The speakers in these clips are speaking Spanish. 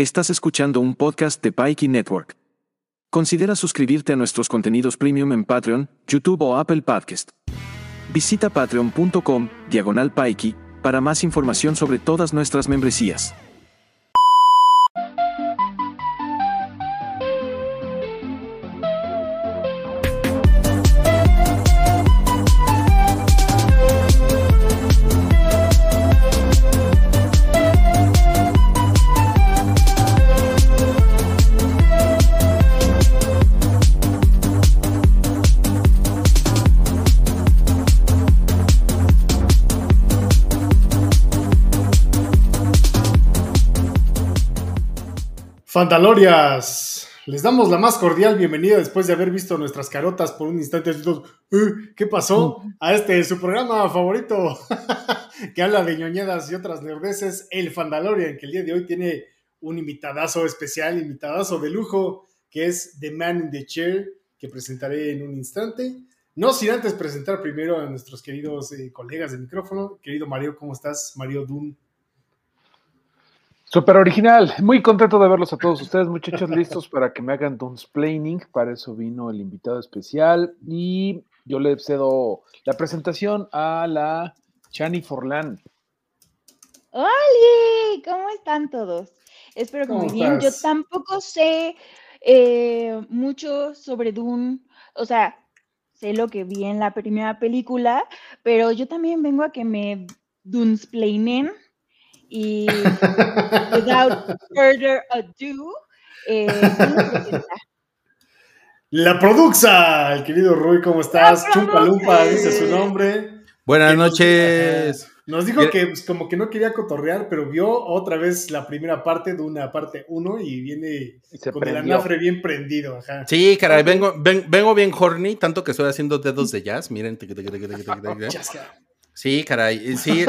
Estás escuchando un podcast de Pikey Network. Considera suscribirte a nuestros contenidos premium en Patreon, YouTube o Apple Podcast. Visita patreon.com, diagonal Pikey, para más información sobre todas nuestras membresías. Fantalorias, les damos la más cordial bienvenida después de haber visto nuestras carotas por un instante. Uh, ¿Qué pasó? A este su programa favorito que habla de ñoñedas y otras nerdeces, el Fandalorian, que el día de hoy tiene un invitadazo especial, invitadazo de lujo, que es The Man in the Chair, que presentaré en un instante. No sin antes presentar primero a nuestros queridos eh, colegas de micrófono. Querido Mario, ¿cómo estás? Mario Dun. Súper original, muy contento de verlos a todos ustedes, muchachos, listos para que me hagan Dunsplaining. Para eso vino el invitado especial y yo le cedo la presentación a la Chani Forlán. ¡Hola! ¿Cómo están todos? Espero que muy bien. Yo tampoco sé eh, mucho sobre Dune, o sea, sé lo que vi en la primera película, pero yo también vengo a que me Dunsplainen y without further ado, eh, la Produxa, el querido Rui, ¿cómo estás? Lumpa, dice su nombre. Buenas noches. Nos dijo que pues, como que no quería cotorrear, pero vio otra vez la primera parte de una parte 1 y viene con el anafre bien prendido. Ajá. Sí, caray, vengo, vengo bien horny, tanto que estoy haciendo dedos de jazz. Miren. Sí, caray. Sí,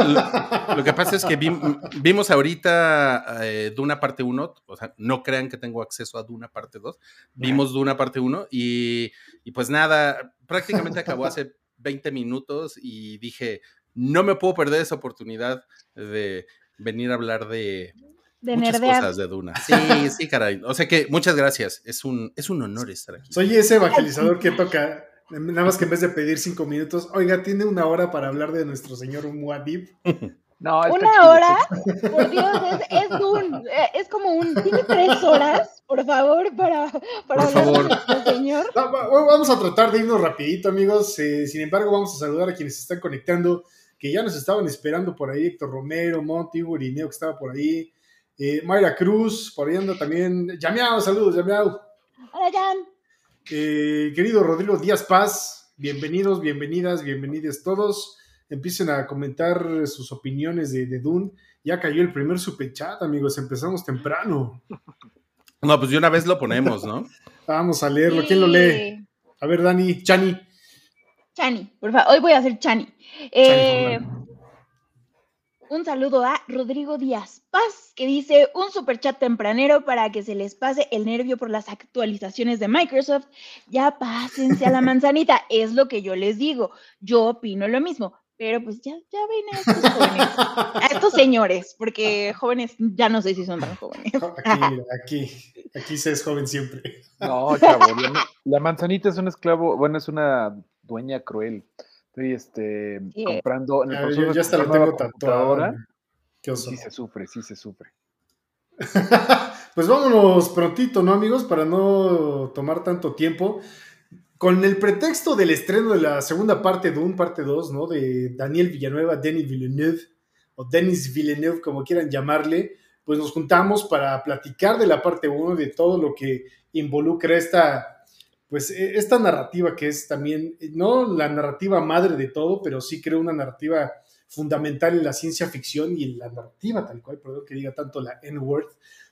lo, que pasa es que vimos ahorita eh, Duna parte 1, o sea, no crean que tengo acceso a Duna parte 2, vimos Duna parte 1 y, y, pues nada, prácticamente acabó hace 20 minutos y dije, no me puedo perder esa oportunidad de venir a hablar de, de muchas cosas de Duna. Sí, sí, caray. O sea que muchas gracias. Es un, es un honor estar aquí. Soy ese evangelizador que toca Nada más que en vez de pedir cinco minutos, oiga, tiene una hora para hablar de nuestro señor Muad'Dib. No, una hora, por Dios, es, un, es como un, tiene tres horas, por favor, para, para hablar de nuestro señor. vamos a tratar de irnos rapidito, amigos. Eh, sin embargo, vamos a saludar a quienes se están conectando, que ya nos estaban esperando por ahí, Héctor Romero, Monty, Urineo, que estaba por ahí, eh, Mayra Cruz, por ahí anda también, Yamiao, saludos, Yamiao. Hola, Jan. Eh, querido Rodrigo Díaz Paz, bienvenidos, bienvenidas, bienvenidos todos. Empiecen a comentar sus opiniones de, de Dune. Ya cayó el primer superchat, amigos. Empezamos temprano. No, pues de una vez lo ponemos, ¿no? Vamos a leerlo. ¿Quién lo lee? A ver, Dani, Chani. Chani, por favor. Hoy voy a hacer Chani. Eh, un saludo a Rodrigo Díaz Paz, que dice un super chat tempranero para que se les pase el nervio por las actualizaciones de Microsoft. Ya pásense a la manzanita, es lo que yo les digo. Yo opino lo mismo, pero pues ya, ya ven a estos jóvenes, a estos señores, porque jóvenes ya no sé si son tan jóvenes. Aquí, aquí, aquí se es joven siempre. No, chavo, la manzanita es un esclavo, bueno, es una dueña cruel. Estoy este, comprando en el proceso ya hasta lo tengo tatuado. Sí se sufre, sí se sufre. pues vámonos prontito, ¿no, amigos? Para no tomar tanto tiempo. Con el pretexto del estreno de la segunda parte de un parte 2, ¿no? De Daniel Villanueva, Denis Villeneuve, o Denis Villeneuve, como quieran llamarle, pues nos juntamos para platicar de la parte 1, de todo lo que involucra esta pues e, esta narrativa que es también, no la narrativa madre de todo, pero sí creo una narrativa fundamental en la ciencia ficción y en la narrativa tal cual, perdón que diga tanto la N-word,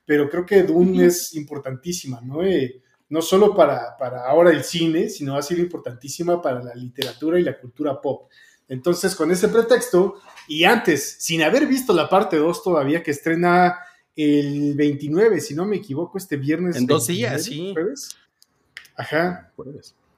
pero creo que Dune es importantísima, ¿no? Eh, no solo para, para ahora el cine, sino ha sido importantísima para la literatura y la cultura pop. Entonces, con ese pretexto, y antes, sin haber visto la parte 2 todavía, que estrena el 29, si no me equivoco, este viernes. En dos días, sí. Ajá.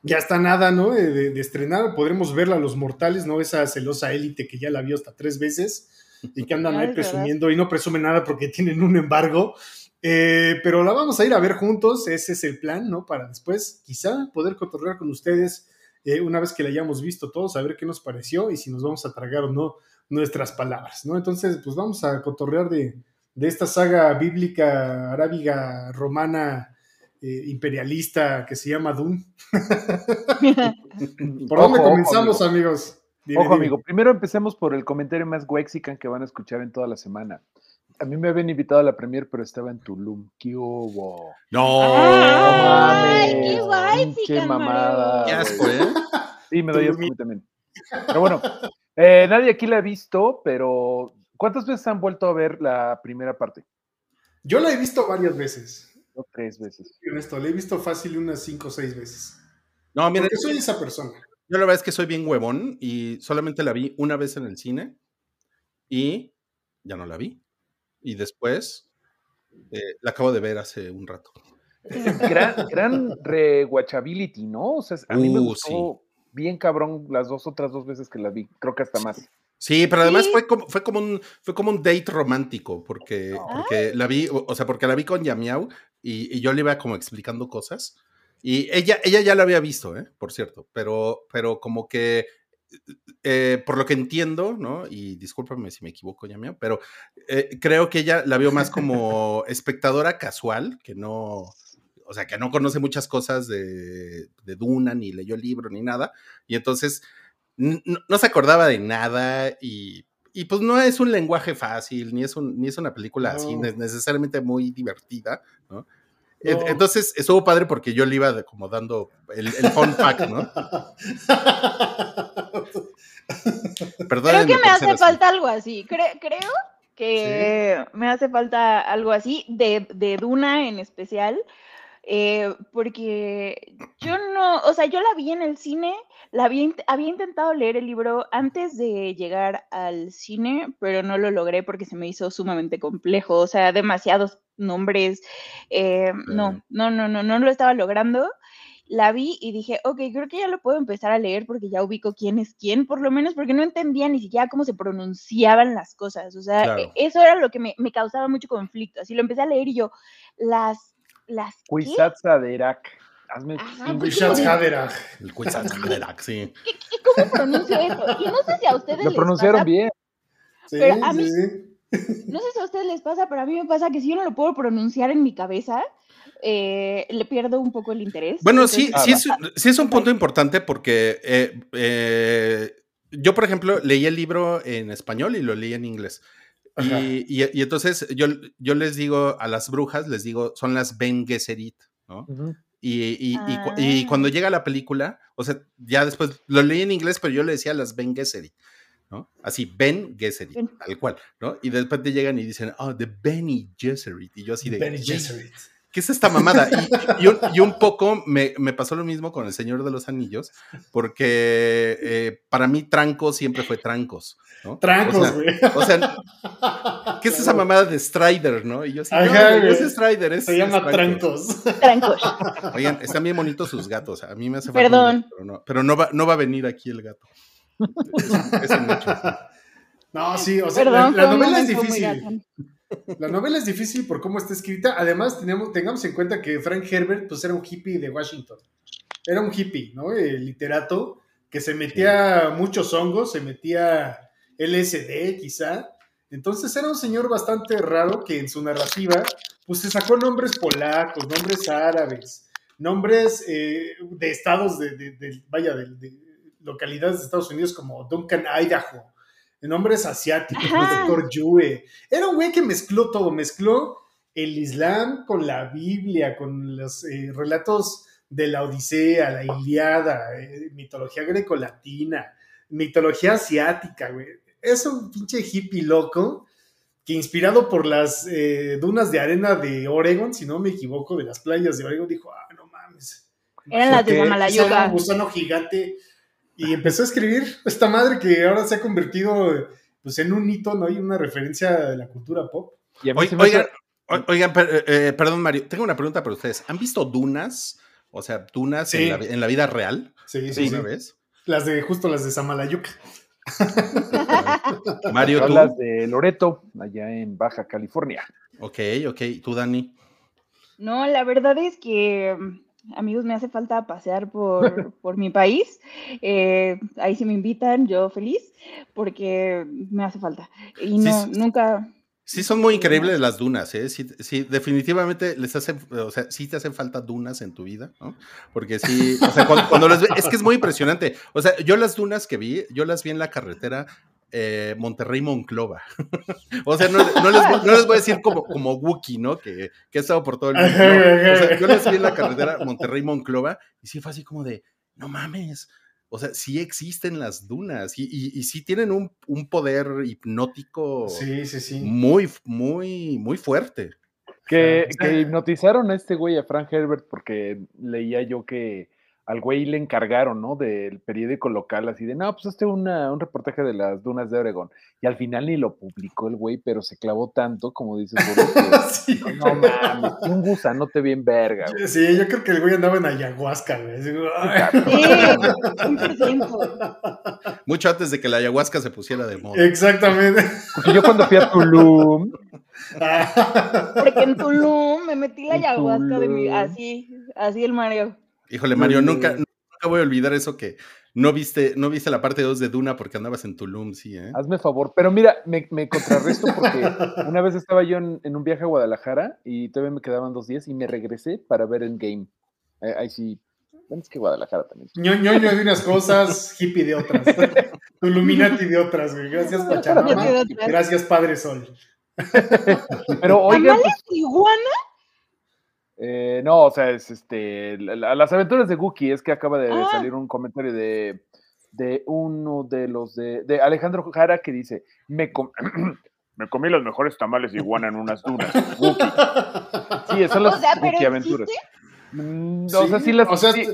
Ya está nada, ¿no? De, estrenar. Podremos verla a los mortales, ¿no? Esa celosa élite que ya la vio hasta tres veces y que andan ahí presumiendo y no presumen nada porque tienen un embargo. Eh, pero la vamos a ir a ver juntos, ese es el plan, ¿no? Para después, quizá, poder cotorrear con ustedes eh, una vez que la hayamos visto todos, a ver qué nos pareció y si nos vamos a tragar o no nuestras palabras, ¿no? Entonces, pues vamos a cotorrear de, de esta saga bíblica arábiga romana eh, imperialista que se llama Dune. ¿Por dónde comenzamos, ojo, amigos? Dime, Ojo, dime. amigo, primero empecemos por el comentario más wexican que van a escuchar en toda la semana. A mí me habían invitado a la premier, pero estaba en Tulum. ¿Qué hubo? No. ¡Ay, qué guay, Chican mamada, Qué asco, ¿eh? Sí, me doy asco a Tulum. mí también. Pero bueno, eh, nadie aquí la ha visto, pero ¿cuántas veces han vuelto a ver la primera parte? Yo la he visto varias veces. Tres veces. Soy honesto, la he visto fácil unas cinco o seis veces. No, mira, Porque soy esa persona. yo la verdad es que soy bien huevón y solamente la vi una vez en el cine y ya no la vi. Y después eh, la acabo de ver hace un rato. Gran, gran rewatchability, ¿no? O sea, a mí me Uh, gustó bien cabrón las dos otras dos veces que la vi. Creo que hasta más. Sí, pero además Sí. fue como, fue como un fue como un date romántico, porque, porque la vi, o, o sea, porque la vi con Yamiau y, y yo le iba como explicando cosas. Y ella, ella ya la había visto, ¿eh? por cierto, pero, pero como que eh, por lo que entiendo, ¿no? Y discúlpame si me equivoco, Yamiau, pero eh, creo que ella la vio más como espectadora casual, que no, o sea, que no conoce muchas cosas de, de Duna, ni leyó el libro, ni nada. Y entonces no, no se acordaba de nada y, y, pues no es un lenguaje fácil, ni es, un, ni es una película así No. necesariamente muy divertida, ¿no? En- No. Entonces estuvo padre porque yo le iba de- como dando el, el fun fact, ¿no? Creo que me hace así. falta algo así. Cre- creo que me hace falta algo así, de, de Duna en especial, eh, porque yo no, o sea, yo la vi en el cine, la había, había intentado leer el libro antes de llegar al cine, pero no lo logré porque se me hizo sumamente complejo, o sea, demasiados nombres, eh, no, no, no, no, no lo estaba logrando. La vi y dije, ok, creo que ya lo puedo empezar a leer porque ya ubico quién es quién, por lo menos porque no entendía ni siquiera cómo se pronunciaban las cosas. O sea, Claro. e- eso era lo que me, me causaba mucho conflicto. Así lo empecé a leer y yo, las, las, ¿qué? Kwisatza de Irak. Hazme Ajá, cinco pues, Quizás sí. Haderach. El sí. ¿Qué- qué- ¿Cómo pronuncio eso? Y no sé si a ustedes Lo les pronunciaron pasa, bien. Sí, Pero a sí, mí- sí. no sé si a ustedes les pasa, pero a mí me pasa que si yo no lo puedo pronunciar en mi cabeza, eh, le pierdo un poco el interés. Bueno, sí, Entonces, sí es, sí es un punto importante porque eh, eh, yo, por ejemplo, leí el libro en español y lo leí en inglés. Y, y- y entonces yo, yo les digo a las brujas, les digo, son las Ben Gesserit, ¿no? Ujú. Y, y- y cu- y Ah. cuando llega la película, o sea, ya después lo leí en inglés, pero yo le decía las Ben Gesserit, ¿no? Así, Ben Gesserit, Ben. tal cual, ¿no? Y después te llegan y dicen, oh, the Benny Gesserit. Y yo así de, Benny "Güey, Gesserit. ¿Qué es esta mamada? Y, y un, y un poco me, me pasó lo mismo con El Señor de los Anillos, porque eh, para mí Trancos siempre fue Trancos, ¿no? Trancos, O sea, güey. o sea, ¿qué es esa mamada de Strider, no? Y yo sí, no, Ajá, güey, no güey. es Strider, es Se llama es Trancos. Trancos. Oigan, están bien bonitos sus gatos. A mí me hace falta Perdón. gato, pero no, pero no va, no va a venir aquí el gato. Es, es un hecho. No, sí, o sea, Perdón, la, novela es difícil. La novela es difícil por cómo está escrita. Además, tenemos, tengamos en cuenta que Frank Herbert pues, era un hippie de Washington. Era un hippie, ¿no? El literato que se metía muchos hongos, se metía LSD quizá. Entonces era un señor bastante raro que en su narrativa pues se sacó nombres polacos, nombres árabes, nombres eh, de estados de, de- de- vaya, de, de localidades de Estados Unidos como Duncan, Idaho, nombres asiáticos, Ajá. Doctor Yue. Era un güey que mezcló todo, mezcló el Islam con la Biblia, con los eh, relatos de la Odisea, la Iliada, eh, mitología grecolatina, mitología asiática, güey. Es un pinche hippie loco que inspirado por las eh, dunas de arena de Oregon, si no me equivoco, de las playas de Oregon, dijo, ah, no mames. Eran las de Samalayuca. Un gusano gigante y empezó a escribir esta madre que ahora se ha convertido pues, en un hito, ¿no? Y una referencia de la cultura pop. Y hace- Oigan, oigan, per- eh, perdón, Mario, tengo una pregunta para ustedes. ¿Han visto dunas? O sea, dunas Sí. en, la, en la vida real. Sí, sí, sí. ¿Una vez? Las de, justo las de Samalayuca. Mario, tú. Hablas de Loreto, allá en Baja California. Ok, ok. ¿Tú, Dani? No, la verdad es que, amigos, me hace falta pasear por, por mi país. Eh, ahí sí me invitan, yo feliz, porque me hace falta. Y no, sí. nunca. Sí, son muy increíbles las dunas, ¿eh? Sí, sí, definitivamente les hace, o sea, sí te hacen falta dunas en tu vida, ¿no? Porque sí, o sea, cuando, cuando las ve, es que es muy impresionante. O sea, yo las dunas que vi, yo las vi en la carretera eh, Monterrey-Monclova. o sea, no, no les, voy- no les voy a decir como, como Wookie, ¿no? Que, que he estado por todo el mundo. no. O sea, yo las vi en la carretera Monterrey-Monclova y sí fue así como de, no mames. O sea, sí existen las dunas y, y, y sí tienen un, un poder hipnótico Sí, sí, sí. muy, muy, muy fuerte. Que, que hipnotizaron a este güey, a Frank Herbert, porque leía yo que al güey le encargaron, ¿no? Del periódico local, así de, no, pues hazte una, un reportaje de las dunas de Oregón. Y al final ni lo publicó el güey, pero se clavó tanto, como dices, que, Sí. no mames, un gusanote bien verga, güey. Sí, yo creo que el güey andaba en ayahuasca, güey. Sí, 100%. Mucho antes de que la ayahuasca se pusiera de moda. Exactamente. Porque yo cuando fui a Tulum, Porque en Tulum me metí la ayahuasca de mi. Así, así el mareo. Híjole, Mario, nunca, nunca voy a olvidar eso que no viste, no viste la parte 2 de Duna porque andabas en Tulum, sí, ¿eh? hazme favor. Pero mira, me, me contrarresto porque una vez estaba yo en, en un viaje a Guadalajara y todavía me quedaban dos días y me regresé para ver Endgame. Eh, ahí sí, es que Guadalajara también. Ño- ñoño de unas cosas, hippie de otras. Illuminati de otras, güey. Gracias, Pachamama. Gracias, Padre Sol. Pero ¿Tamales pues, de iguana? Eh, no, o sea, es este, la- la- las aventuras de Guki, es que acaba de Ah. salir un comentario de, de uno de los de, de Alejandro Jara que dice, me, com- me comí los mejores tamales de iguana en unas dunas. Guki. Sí, esas son las O sea, pero Guki aventuras. ¿existe? Mm, o sea, sí las, O sea, sí-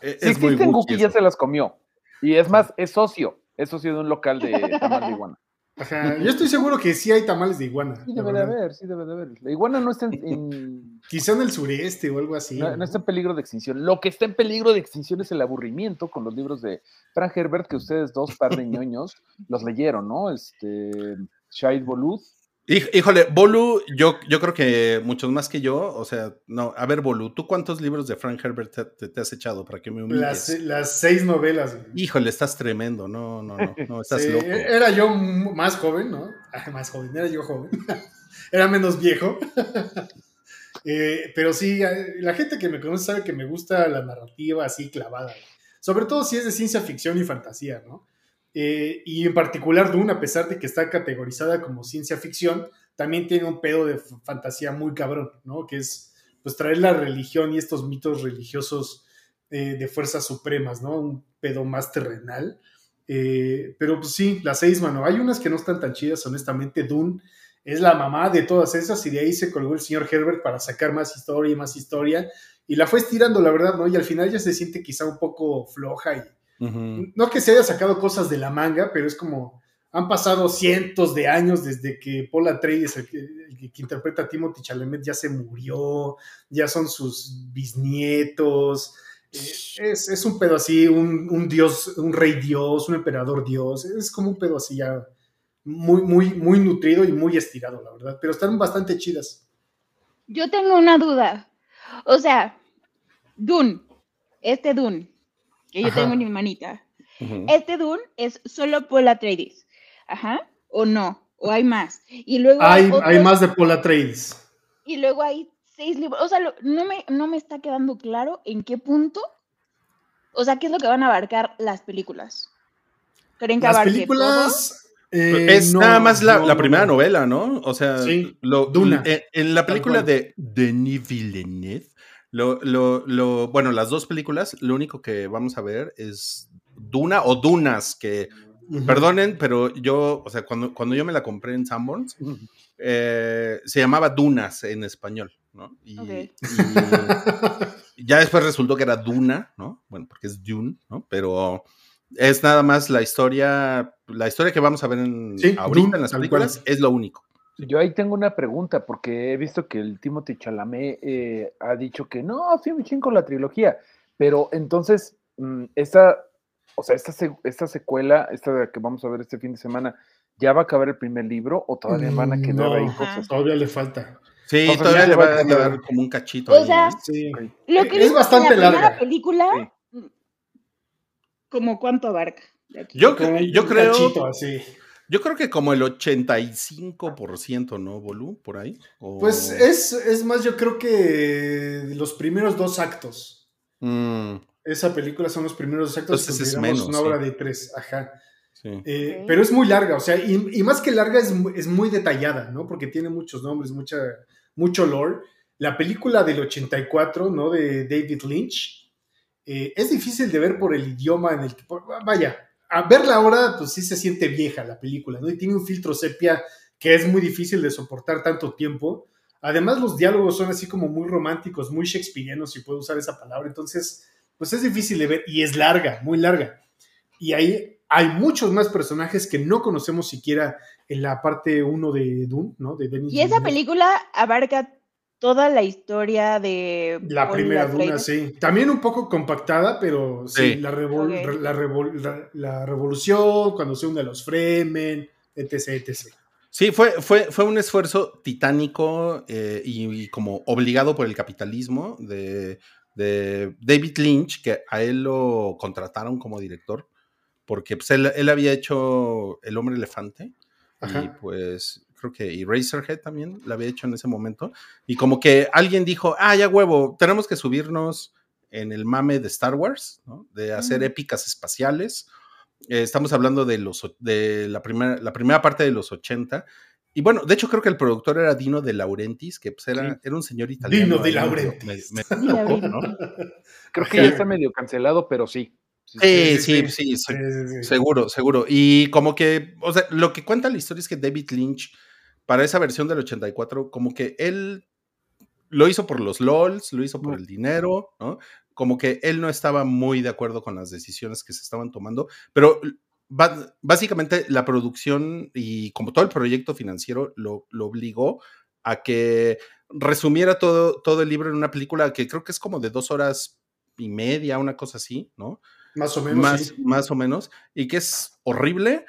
es muy Guki, ya se las comió. Y es más, es socio. Es socio de un local de tamal de iguana. Ajá, yo estoy seguro que sí hay tamales de iguana. Sí debe de haber, sí debe de haber. La iguana no está en, en- Quizá en el sureste o algo así. no, está en peligro de extinción. Lo que está en peligro de extinción es el aburrimiento con los libros de Frank Herbert, que ustedes dos, par de ñoños, los leyeron, ¿no? Este, Shahid Boluth. Híjole, Bolu, yo, yo creo que muchos más que yo, o sea, no, a ver, Bolu, ¿tú cuántos libros de Frank Herbert te, te- te has echado para que me humilles? las, las seis novelas. Híjole, estás tremendo, no, no, no, no, estás Sí, loco. Era yo más joven, ¿no? Ah, más joven, era yo joven. era menos viejo. Eh, pero sí, la gente que me conoce sabe que me gusta la narrativa así clavada. Sobre todo si es de ciencia ficción y fantasía, ¿no? Eh, y en particular Dune, a pesar de que está categorizada como ciencia ficción, también tiene un pedo de fantasía muy cabrón, ¿no? Que es pues traer la religión y estos mitos religiosos eh, de fuerzas supremas, ¿no? Un pedo más terrenal. Eh, pero pues sí, las seis, mano. Hay unas que no están tan chidas, honestamente. Dune es la mamá de todas esas y de ahí se colgó el señor Herbert para sacar más historia y más historia. Y la fue estirando, la verdad, ¿no? Y al final ya se siente quizá un poco floja y No que se haya sacado cosas de la manga, pero es como han pasado cientos de años desde que Paul Atreides, el que, el que- que interpreta a Timothy Chalamet, ya se murió, ya son sus bisnietos. Eh, es, es un pedo así, un, un dios, un rey dios, un emperador dios. Es como un pedo así ya muy, muy, muy nutrido y muy estirado, la verdad. Pero están bastante chidas. Yo tengo una duda. O sea, Dune, este Dune, que yo Ajá. tengo en mi manita, este Dune es solo Paul Atreides. Ajá. ¿O no? ¿O hay más? Y luego Hay, hay más de Paul Atreides. Y luego hay seis libros. O sea, lo- no, me, no me está quedando claro en qué punto. O sea, qué es lo que van a abarcar las películas. ¿Creen que Las abarque películas... eh, es no, nada más la, no, la primera no. novela, ¿no? O sea, Sí, lo, Duna. En, en la película de Denis Villeneuve, lo, lo, lo, bueno, las dos películas, lo único que vamos a ver es Duna o Dunas, que perdonen, pero yo, o sea, cuando, cuando yo me la compré en Sanborns, eh, se llamaba Dunas en español, ¿no? Y, ya después resultó que era Duna, ¿no? Bueno, porque es Dune, ¿no? Pero es nada más la historia, la historia que vamos a ver en, Sí, ahorita Dune, en las películas es lo único. Yo ahí tengo una pregunta, porque he visto que el Timothy Chalamet eh, ha dicho que no, sí, me chingo la trilogía. Pero entonces, mm, esta o sea, esta, esta secuela, esta que vamos a ver este fin de semana, ¿ya va a acabar el primer libro o todavía van a Mm, quedar no, ahí cosas? Todavía le falta. Sí, todavía le va a a quedar- como un cachito. O ahí, sea, ¿eh? Sí. Lo que Es bastante la larga. película, ¿como cuánto abarca? Yo, yo un creo. cachito así. Yo creo que como el 85%, ¿no, Bolu? Por ahí. O- Pues es, es más, yo creo que los primeros dos actos. Mm, Esa película son los primeros dos actos. Entonces es consideramos menos, Una sí. obra de tres, ajá. sí. Eh. Pero es muy larga, o sea, y, y más que larga es, es muy detallada, ¿no? Porque tiene muchos nombres, mucha, mucho lore. La película del 84, ¿no? De David Lynch, eh, es difícil de ver por el idioma en el que... vaya, a verla ahora, pues sí se siente vieja la película, ¿no? Y tiene un filtro sepia que es muy difícil de soportar tanto tiempo. Además, los diálogos son así como muy románticos, muy shakespearianos, si puedo usar esa palabra. Entonces, pues es difícil de ver y es larga, muy larga. Y ahí hay muchos más personajes que no conocemos siquiera en la parte 1 de Dune, ¿no? De Denis Y esa Villeneuve. película abarca toda la historia de La primera Duna, sí. También un poco compactada, pero sí, Sí. La, revol- re- la, revol- la- la revolución, cuando se une a los Fremen, etc, etc. Sí, fue, fue, fue un esfuerzo titánico eh, y, y como obligado por el capitalismo de, de David Lynch, que a él lo contrataron como director, porque pues, él, él había hecho El hombre elefante y Ajá. pues creo que Eraserhead también la había hecho en ese momento. Y como que alguien dijo, ah, ya huevo, tenemos que subirnos en el mame de Star Wars, ¿no? de hacer Ujú. épicas espaciales. Eh, estamos hablando de, los, de la, primera, la primera parte de los 80. Y bueno, de hecho creo que el productor era Dino de Laurentiis, que pues era, Sí. era un señor italiano. Dino de Laurentiis. Di medio loco, ¿no? Creo que ya está medio cancelado, pero sí. Sí, Sí, sí, sí, sí. sí, Sí, se- sí, sí. seguro, seguro. Y como que, o sea, lo que cuenta la historia es que David Lynch, para esa versión del 84, como que él lo hizo por los LOLs, lo hizo por el dinero, ¿no? Como que él no estaba muy de acuerdo con las decisiones que se estaban tomando, pero básicamente la producción y como todo el proyecto financiero lo, lo obligó a que resumiera todo, todo el libro en una película que creo que es como de dos horas y media, una cosa así, ¿no? Más o menos. más, sí. más o menos, y que es horrible,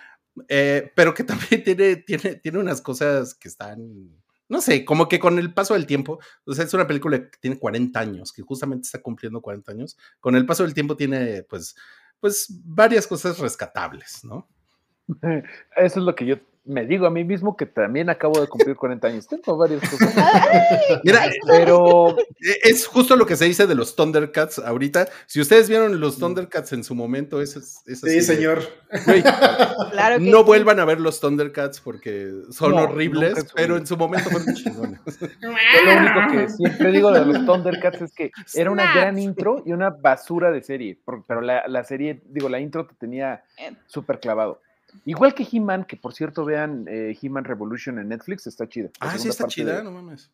eh, pero que también tiene, tiene, tiene unas cosas que están, no sé, como que con el paso del tiempo, o sea, es una película que tiene 40 años, que justamente está cumpliendo 40 años, con el paso del tiempo tiene, pues, pues, varias cosas rescatables, ¿no? Eso es lo que yo me digo a mí mismo, que también acabo de cumplir 40 años. Tengo varias cosas. Mira, Pero eh, es justo lo que se dice de los Thundercats ahorita. Si ustedes vieron los Thundercats en su momento, eso es, es Sí, así señor. güey, Claro que no sí. vuelvan a ver los Thundercats porque son No, horribles, pero en su momento fueron chingones. lo único que siempre digo de los Thundercats es que era una gran intro y una basura de serie. Pero la, la serie, digo, la intro te tenía Eh. súper clavado. Igual que He-Man, que por cierto vean eh, He-Man Revolution en Netflix, está chida. Ah, sí está chida, de- no mames.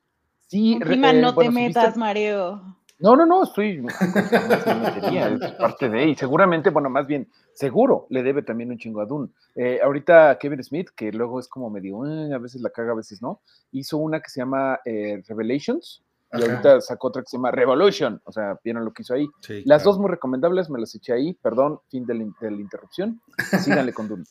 Sí, He-Man, eh, no bueno, te metas, Mareo. No, no, no, estoy. es parte de. Y seguramente, bueno, más bien, seguro le debe también un chingo a Dune. Eh, ahorita Kevin Smith, que luego es como medio, "Eh", a veces la caga, a veces no, hizo una que se llama eh, Revelations. Y Ajá. ahorita sacó otra que se llama Revolution. O sea, vieron lo que hizo ahí. Sí, Las claro. dos muy recomendables, me las eché ahí. Perdón, fin de la, de la interrupción. Síganle con Dune.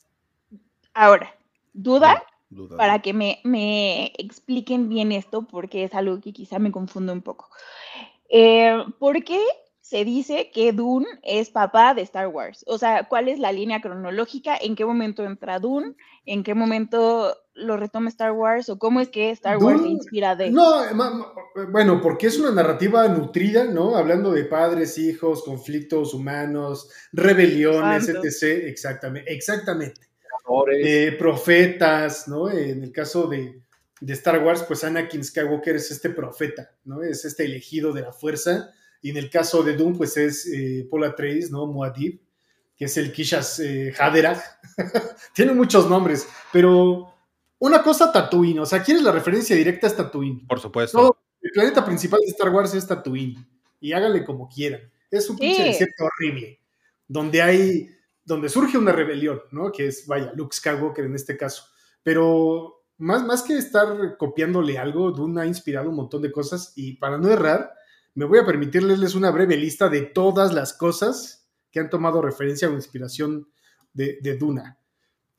Ahora, duda Duda, para que me, me expliquen bien esto, porque es algo que quizá me confunde un poco. Eh, ¿Por qué se dice que Dune es papá de Star Wars? O sea, ¿cuál es la línea cronológica? ¿En qué momento entra Dune? ¿En qué momento lo retoma Star Wars? ¿O cómo es que Star Wars se inspira de...? No, ma- ma- bueno, porque es una narrativa nutrida, ¿no? Hablando de padres, hijos, conflictos humanos, rebeliones, etc. Exactamente, exactamente. Eh, profetas, ¿no? En el caso de, de Star Wars, pues Anakin Skywalker es este profeta, ¿no? Es este elegido de la fuerza. Y en el caso de Doom, pues es eh, Paul Atreides, ¿no? Muad'Dib, que es el Kishas eh, Haderach. Tiene muchos nombres, pero una cosa Tatooine, o sea, ¿quieres la referencia directa? Es Tatooine. Por supuesto. El planeta principal de Star Wars es Tatooine. Y háganle como quieran. Es un pinche Sí. desierto horrible. Donde hay. Donde surge una rebelión, ¿no? Que es, vaya, Luke Skywalker en este caso. Pero más, más que estar copiándole algo, Dune ha inspirado un montón de cosas. Y para no errar, me voy a permitir leerles una breve lista de todas las cosas que han tomado referencia o inspiración de, de Duna.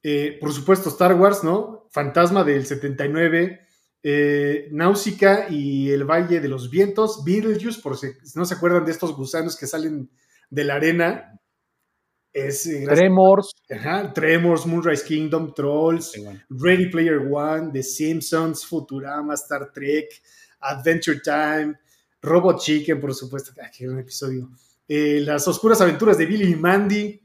Eh, por supuesto, Star Wars, ¿no? Fantasma del 79, eh, Náusica y el Valle de los Vientos, Beetlejuice, por si no se acuerdan de estos gusanos que salen de la arena. Es, eh, gracias- Tremors. Ajá, Tremors, Moonrise Kingdom, Trolls. Ready Player One, The Simpsons, Futurama, Star Trek, Adventure Time, Robot Chicken, por supuesto. Ah, qué gran episodio. Eh, las oscuras aventuras de Billy y Mandy,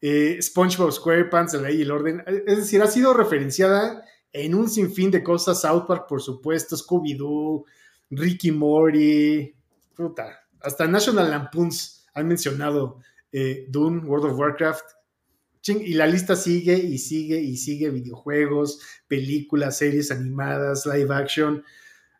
eh, SpongeBob SquarePants, La Ley y el Orden. Es decir, ha sido referenciada en un sinfín de cosas. South Park, por supuesto, Scooby-Doo, Ricky Morty, puta. Hasta National Lampoons han mencionado eh, Dune, World of Warcraft. Ching, y la lista sigue y sigue y sigue, videojuegos, películas, series animadas, live action.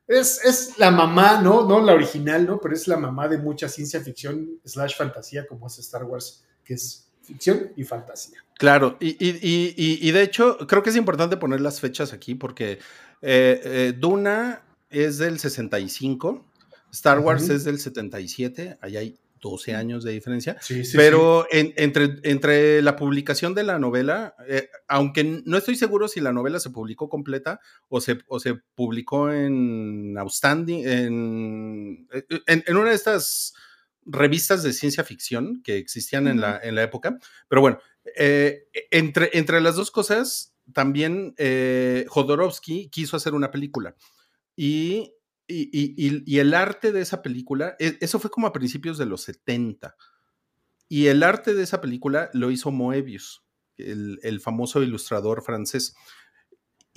Es, es la mamá, ¿no? No la original, ¿no? Pero es la mamá de mucha ciencia ficción slash fantasía como es Star Wars, que es ficción y fantasía. Claro, y, y- y- y- de hecho creo que es importante poner las fechas aquí porque eh, eh, Duna es del 65, Star Wars es del 77, ahí hay 12 años de diferencia, Sí, sí, pero en- entre, entre la publicación de la novela, eh, aunque no estoy seguro si la novela se publicó completa o se, o se publicó en Outstanding, en, en- en una de estas revistas de ciencia ficción que existían en, la, en la época, pero bueno, eh, entre, entre las dos cosas, también eh, Jodorowsky quiso hacer una película y, y- y- el arte de esa película, e- eso fue como a principios de los 70. Y el arte de esa película lo hizo Moebius, el, el famoso ilustrador francés.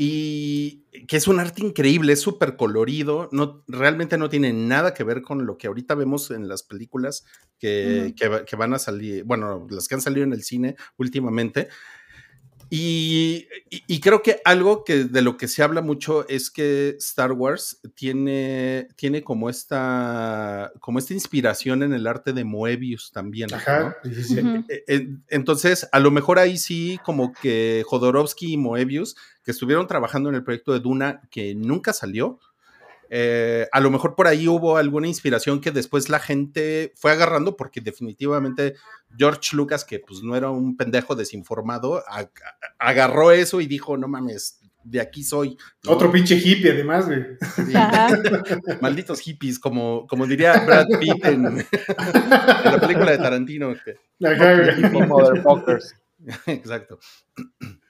Y que es un arte increíble, es súper colorido, no, realmente no tiene nada que ver con lo que ahorita vemos en las películas que, que que van a salir, bueno, las que han salido en el cine últimamente. Y, y- y creo que algo que de lo que se habla mucho es que Star Wars tiene, tiene como esta como esta inspiración en el arte de Moebius también. Ajá, sí, sí. Eh, eh, Entonces, a lo mejor ahí sí, como que Jodorowsky y Moebius, que estuvieron trabajando en el proyecto de Duna, que nunca salió, eh, a lo mejor por ahí hubo alguna inspiración que después la gente fue agarrando, porque definitivamente George Lucas, que pues no era un pendejo desinformado, ag- agarró eso y dijo, no mames, de aquí soy. ¿no? Otro pinche hippie, además, güey. Sí, malditos hippies, como, como diría Brad Pitt en, en la película de Tarantino. que- Ajá. Exacto.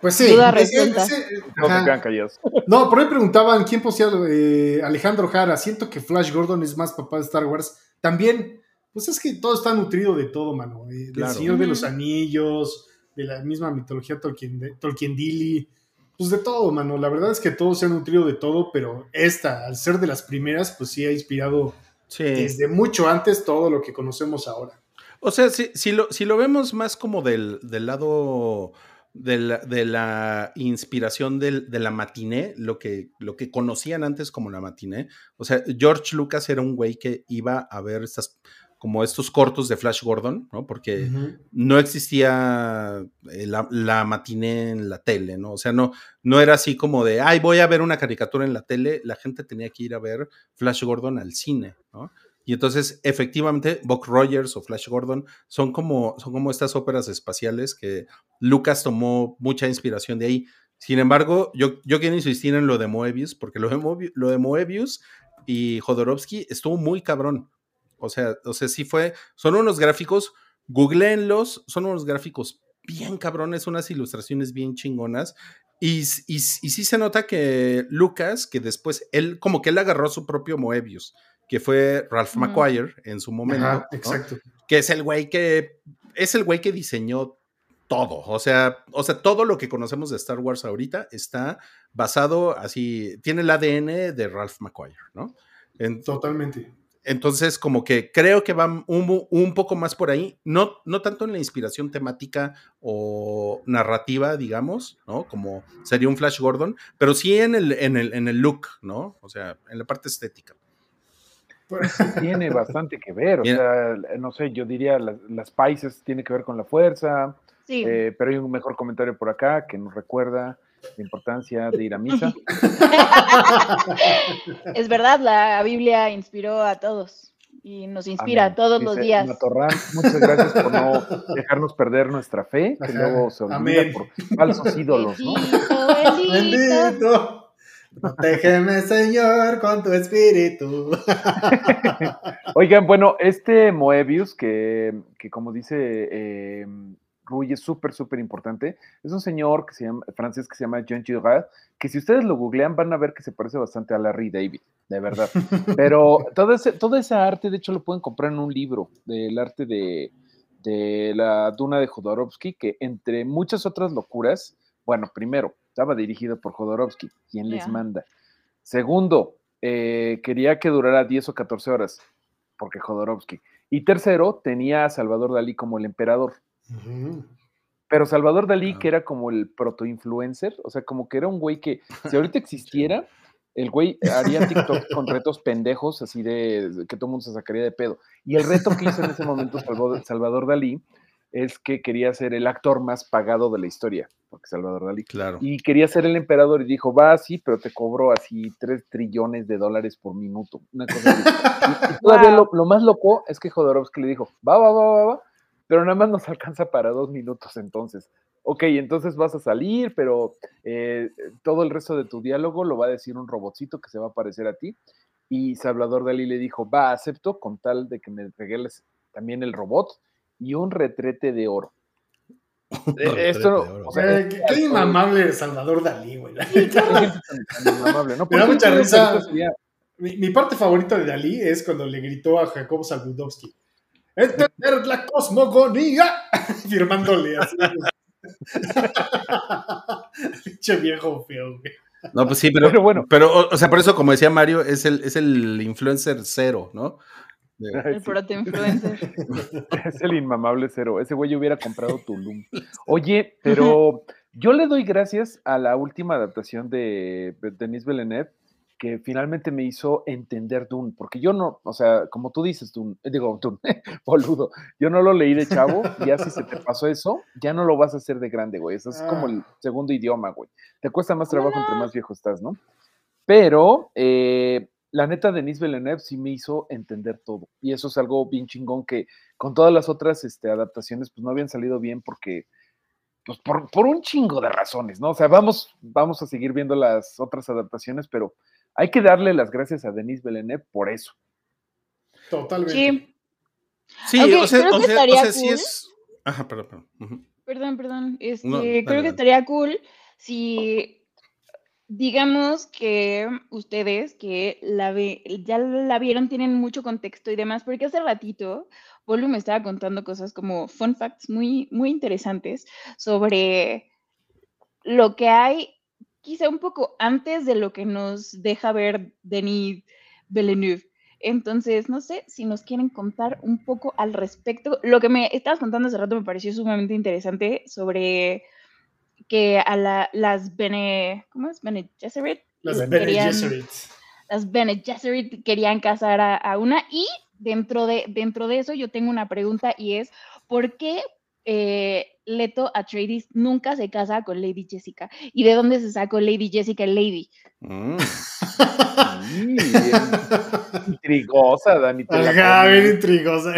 Pues sí. Duda es- es- resuelta. es- No se quedan callados. No, por ahí preguntaban quién poseía eh, Alejandro Jara. Siento que Flash Gordon es más papá de Star Wars. También, pues es que todo está nutrido de todo, mano. eh, del. Señor de los. Anillos, de la misma mitología Tolkien, de, Tolkien Dili. Pues de todo, mano. La verdad es que todo se ha nutrido de todo, pero esta, al ser de las primeras, pues sí ha inspirado Sí. desde mucho antes todo lo que conocemos ahora. O sea, si, si lo, si lo vemos más como del, del lado de la, de la inspiración del- de la matiné, lo que, lo que conocían antes como la matiné. O sea, George Lucas era un güey que iba a ver estas, como estos cortos de Flash Gordon, ¿no? Porque no existía eh, la, la matiné en la tele, ¿no? O sea, no, no era así como de, ay, voy a ver una caricatura en la tele, la gente tenía que ir a ver Flash Gordon al cine, ¿no? Y entonces, efectivamente, Buck Rogers o Flash Gordon son como, son como estas óperas espaciales que Lucas tomó mucha inspiración de ahí. Sin embargo, yo, yo quiero insistir en lo de Moebius, porque lo de, Moebius, lo de Moebius y Jodorowsky estuvo muy cabrón. O sea, o sea, sí fue, son unos gráficos, googleenlos, son unos gráficos bien cabrones, unas ilustraciones bien chingonas. Y, y, y sí se nota que Lucas, que después él, como que él agarró su propio Moebius, que fue Ralph Ujú. McQuire en su momento, Ajá, ¿no? exacto. que es el güey que es el güey que diseñó todo, o sea, o sea, todo lo que conocemos de Star Wars ahorita está basado así, tiene el ADN de Ralph McQuire, ¿no? En- Totalmente. entonces, como que creo que va un, un poco más por ahí, no, no tanto en la inspiración temática o narrativa, digamos, ¿no? Como sería un Flash Gordon, pero sí en el, en el, en el look, ¿no? O sea, en la parte estética. Tiene bastante que ver. O sea, no sé, yo diría las, las Pisces tiene que ver con la fuerza. Sí. eh, pero hay un mejor comentario por acá que nos recuerda la importancia de ir a misa. es verdad, la Biblia inspiró a todos. y nos inspira Amén. todos los Dice días. Matorral, muchas gracias por no dejarnos perder nuestra fe, que Ajá. luego se olvida Amén. por falsos ídolos, ¿no? Bendito, bendito. Bendito. Protégeme, Señor, con tu espíritu. Oigan, bueno, este Moebius, que, que como dice eh, Rui, es súper, súper importante, es un señor que se llama, francés que se llama Jean Girard, que si ustedes lo googlean van a ver que se parece bastante a Larry David, de verdad. Pero todo ese, toda esa arte, de hecho, lo pueden comprar en un libro del arte de, de la Duna de Jodorowsky, que entre muchas otras locuras, bueno, primero, estaba dirigido por Jodorowsky, quien les manda. Segundo, eh, quería que durara 10 o 14 horas, porque Jodorowsky. Y tercero, tenía a Salvador Dalí como el emperador. Pero Salvador Dalí, que era como el proto-influencer, o sea, como que era un güey que, si ahorita existiera, el güey haría TikTok con retos pendejos, así de de que todo el mundo se sacaría de pedo. Y el reto que hizo en ese momento Salvador, Salvador Dalí es que quería ser el actor más pagado de la historia, porque Salvador Dalí. Claro. Y quería ser el emperador y dijo, va así, pero te cobro así 3 trillones de dólares por minuto. Una cosa así. Y, y todavía Wow. lo, lo más loco es que Jodorowsky le dijo, va, va, va, va, va, pero nada más nos alcanza para dos minutos entonces. Ok, entonces vas a salir, pero eh, todo el resto de tu diálogo lo va a decir un robotcito que se va a parecer a ti. Y Salvador Dalí le dijo, va, acepto con tal de que me regales también el robot y un retrete de oro. Eh, Esto, o sea, Eh, qué, qué inmamable Salvador Dalí, güey. ¿no? Me da mucha risa. Mi, mi parte favorita de Dalí es cuando le gritó a Jacob Saludowski. ¡Entender la cosmogonía! Firmándole así. Pinche viejo feo, güey. No, pues sí, pero, Pero bueno. pero o, o sea, por eso, como decía Mario, es el, es el influencer cero, ¿no? El proto influencer. Es el inmamable cero. Ese güey hubiera comprado Tulum. Oye, pero yo le doy gracias a la última adaptación de Denis Villeneuve que finalmente me hizo entender Dune, porque yo no, o sea, como tú dices, Dune, eh, digo, Dune, boludo, yo no lo leí de chavo, ya si se te pasó eso, ya no lo vas a hacer de grande, güey, eso es como el segundo idioma, güey, te cuesta más trabajo entre más viejo estás, ¿no? Pero, eh, la neta, Denis Villeneuve sí me hizo entender todo. Y eso es algo bien chingón que con todas las otras este, adaptaciones, pues no habían salido bien porque, pues por, por, un chingo de razones, ¿no? O sea, vamos, vamos a seguir viendo las otras adaptaciones, pero hay que darle las gracias a Denis Villeneuve por eso. Totalmente. Sí. Sí, o sea, creo o que sea, o estaría sea, sí es. Ajá, perdón, perdón. Perdón, perdón. Este, No, dale, creo dale. que estaría cool si, digamos que ustedes que la ve, ya la vieron, tienen mucho contexto y demás, porque hace ratito Polo me estaba contando cosas como fun facts muy, muy interesantes sobre lo que hay, quizá un poco antes de lo que nos deja ver Denis Villeneuve. Entonces, no sé si nos quieren contar un poco al respecto. Lo que me estabas contando hace rato me pareció sumamente interesante sobre que a la- las Bene, ¿cómo es? Bene Gesserit, Las Bene querían- Gesserit. las Bene Gesserit querían casar a, a una y dentro de, dentro de eso yo tengo una pregunta y es, ¿por qué eh, Leto Atreides nunca se casa con Lady Jessica? ¿Y de dónde se sacó Lady Jessica Lady? Mm. Intrigosa, Dani. Ajá, bien intrigosa.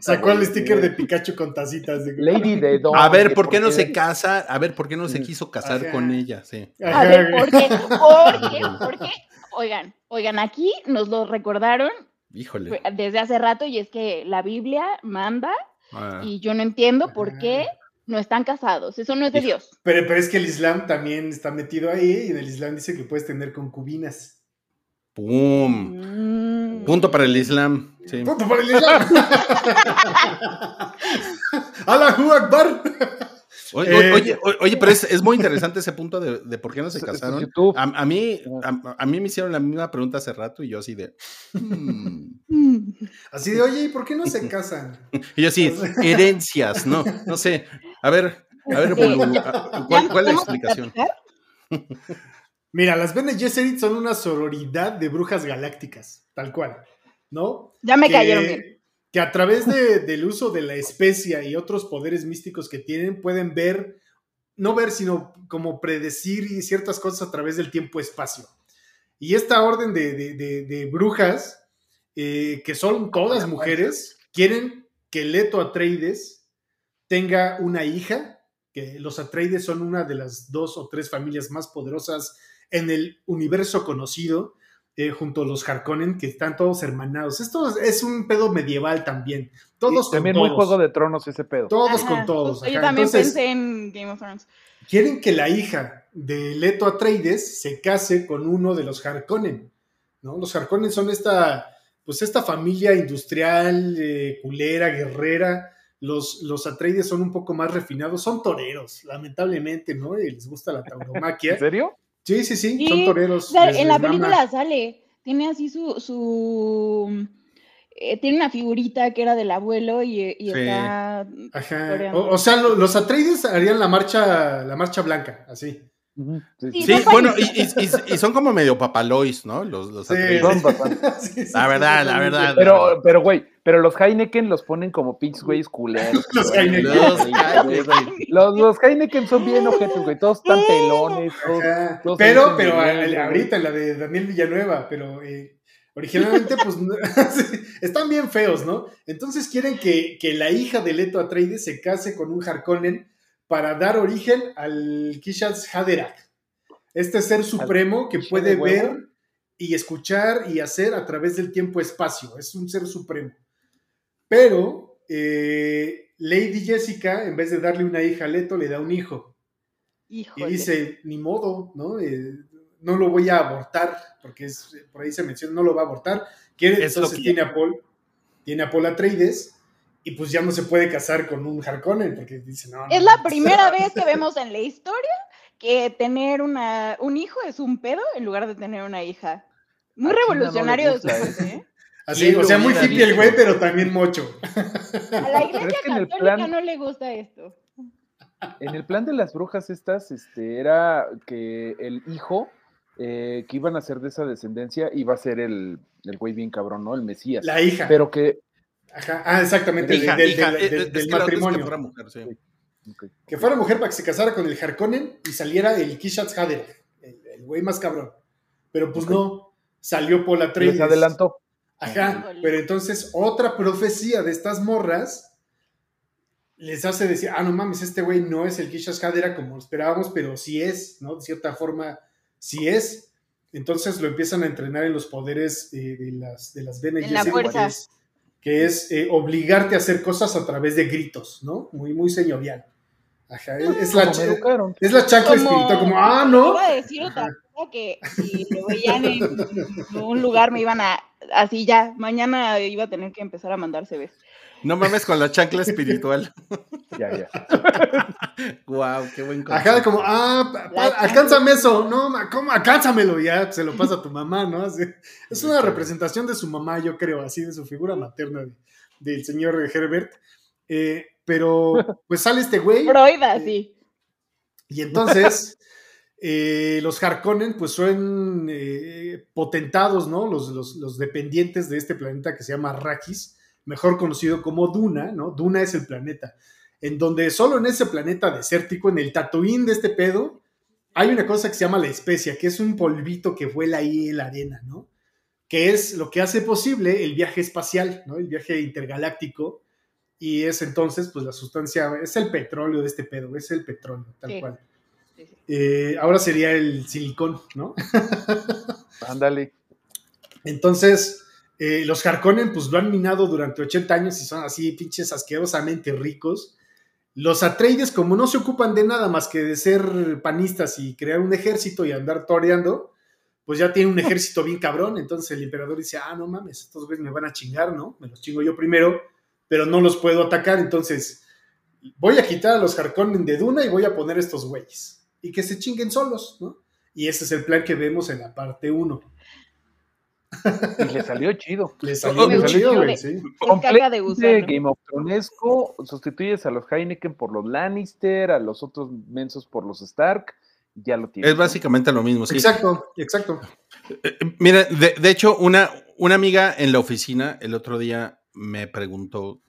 Sacó el sticker de Pikachu con tacitas. de- Lady de Don. A ver, ¿por qué no se casa? A ver, ¿por qué no se quiso casar Ajá. con ella? Sí. A ver. ¿por qué? ¿Por qué? ¿Por qué? Oigan, oigan, aquí nos lo recordaron Híjole. desde hace rato y es que la Biblia manda Ah. y yo no entiendo por qué no están casados. Eso no es de Hijo. Dios. Pero, pero es que el Islam también está metido ahí y en el Islam dice que puedes tener concubinas. ¡Pum! Mm. Punto para el Islam. Sí. ¡Punto para el Islam! ¡Allahu Akbar! Oye, Eh, oye, oye, pero es, es muy interesante ese punto de, de por qué no se casaron. A, a mí, a, a mí me hicieron la misma pregunta hace rato y yo así de. mm. Mm. Así de, oye, ¿y por qué no se casan? Y yo así, herencias, no, no sé. A ver, a ver, ¿cuál, cuál es la ¿Podemos explicación? Mira, las Bene Gesserit son una sororidad de brujas galácticas, tal cual, ¿no? Ya me que, cayeron bien. Que a través de- del uso de la especia y otros poderes místicos que tienen, pueden ver, no ver, sino como predecir ciertas cosas a través del tiempo-espacio. Y esta orden de, de- de- de brujas eh, que son todas mujeres, quieren que Leto Atreides tenga una hija, que los Atreides son una de las dos o tres familias más poderosas en el universo conocido, eh, junto a los Harkonnen, que están todos hermanados. Esto es un pedo medieval también. Todos con También todos. muy Juego de Tronos ese pedo. Todos Ajá, con todos. justo, Yo también Entonces, pensé en Game of Thrones. quieren que la hija de Leto Atreides se case con uno de los Harkonnen, ¿no? Los Harkonnen son esta, pues esta familia industrial, eh, culera, guerrera. Los, los Atreides son un poco más refinados, son toreros, lamentablemente, ¿no? Y les gusta la tauromaquia. ¿En serio? Sí, sí, sí, Sí, son toreros. O sea, en la mama. película sale, tiene así su, su eh, tiene una figurita que era del abuelo y, y Sí. está Ajá. O, o sea, lo- los Atreides harían la marcha, la marcha blanca, así. Sí, bueno, y, parecidos. y- y- y son como medio papalois, ¿no? Los, los Sí. Atreides. Son bastante. Sí, sí, La sí, verdad, la verdad. Pero, pero, güey, pero los Heineken los ponen como pinches güeyes culeros. Los güey. Heineken. Los Heineken. Los, los Heineken son bien ojetes, güey. Todos están pelones. Todos, Ajá. todos Pero, pero bien, a- ahorita la de Daniel Villanueva, pero eh, originalmente, pues están bien feos, ¿no? Entonces quieren que, que la hija de Leto Atreides se case con un Harkonnen para dar origen al Kishas Haderach, este ser supremo que puede ver y escuchar y hacer a través del tiempo-espacio. Es un ser supremo. Pero eh, Lady Jessica, en vez de darle una hija a Leto, le da un hijo. Y Híjole. dice, ni modo, ¿no? Eh, no lo voy a abortar, porque es, por ahí se menciona, no lo va a abortar. Quiere, Es entonces que- tiene a Paul, tiene a Paul Atreides, y pues ya no se puede casar con un Harkonnen, porque dice, no, no, Es la no". primera vez que vemos en la historia que tener una, un hijo es un pedo en lugar de tener una hija. Muy A China no le revolucionario de su parte, ¿eh? Así, ¿Quién o sea, muy hippie el güey, pero también mocho. A la iglesia es que católica plan- no le gusta esto. En el plan de las brujas estas, este, era que el hijo eh, que iban a ser de esa descendencia iba a ser el, el güey bien cabrón, ¿no? El Mesías. La hija. Pero que... Ajá, ah, exactamente, Hija, del, hija, del- la que matrimonio. fuera mujer, sí. ok, Que fuera mujer para que se casara con el Harkonnen y saliera el Kishat Haderach, el el güey más cabrón. Pero pues no, salió Paul Atreides. Les adelantó. Ajá, pero entonces otra profecía de estas morras les hace decir, ah, no mames, este güey no es el Kishash Hadera como esperábamos, pero sí es, ¿no? De cierta forma, sí es. Entonces lo empiezan a entrenar en los poderes eh, de las, de las Bene la que es, eh, obligarte a hacer cosas a través de gritos, ¿no? Muy, muy señorial. Ajá, es, es la, me educaron. es la chancla espiritual, como, ah, no. Iba a decir otra cosa que si lo veían en un lugar me iban a, así ya, mañana iba a tener que empezar a mandar CVs. No mames con la chancla espiritual. Ya, ya. Wow, qué buen Ajá, concepto. como, ah, pa- alcánzame eso, no, ma- ¿cómo? Alcánzamelo, y ya se lo pasa a tu mamá, ¿no? Así- es una representación de su mamá, yo creo, así, de su figura materna de- del señor Herbert. Eh, pero, pues sale este güey, Freud, así. y entonces eh, los Harkonnen, pues son eh, potentados, ¿no? Los, los, los dependientes de este planeta que se llama Arrakis, mejor conocido como Duna, ¿no? Duna es el planeta, en donde solo en ese planeta desértico, en el Tatooine de este pedo, hay una cosa que se llama la especia, que es un polvito que vuela ahí en la arena, ¿no? Que es lo que hace posible el viaje espacial, ¿no? El viaje intergaláctico. Y es entonces, pues la sustancia, es el petróleo de este pedo, es el petróleo, tal Sí. cual. Sí, sí. Eh, ahora sería el silicón, ¿no? Ándale. Entonces, eh, los Harkonnen, pues lo han minado durante 80 años y son así pinches asquerosamente ricos. Los Atreides, como no se ocupan de nada más que de ser panistas y crear un ejército y andar toreando, pues ya tienen un ejército bien cabrón. Entonces el emperador dice, ah, no mames, estos güeyes me van a chingar, ¿no? Me los chingo yo primero, pero no los puedo atacar. Entonces voy a quitar a los Harkonnen de Duna y voy a poner estos güeyes. Y que se chinguen solos, ¿no? Y ese es el plan que vemos en la parte 1. Y le salió chido. Le salió muy me chido, salió güey, sí. De gusano. Game of Thronesco, sustituyes a los Heineken por los Lannister, a los otros mensos por los Stark, ya lo tienes. Es básicamente lo mismo, sí. Exacto, exacto. Eh, Mira, de, de hecho, una, una amiga en la oficina el otro día me preguntó,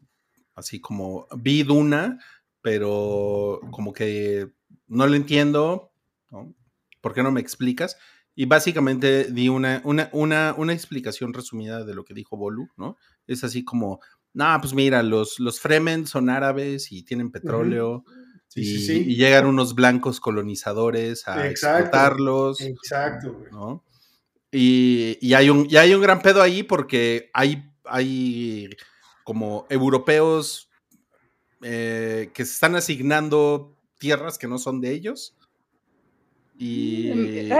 así como, vi Duna, pero como que no lo entiendo, ¿no? ¿Por qué no me explicas? Y básicamente di una, una, una, una explicación resumida de lo que dijo Bolu, ¿no? Es así como, no, pues mira, los, los Fremen son árabes y tienen petróleo. Sí, y, sí, sí. y llegan unos blancos colonizadores a Exacto. explotarlos. Exacto. ¿no? Y, y hay un, y hay un gran pedo ahí porque hay, hay como europeos eh, que se están asignando tierras que no son de ellos. Y,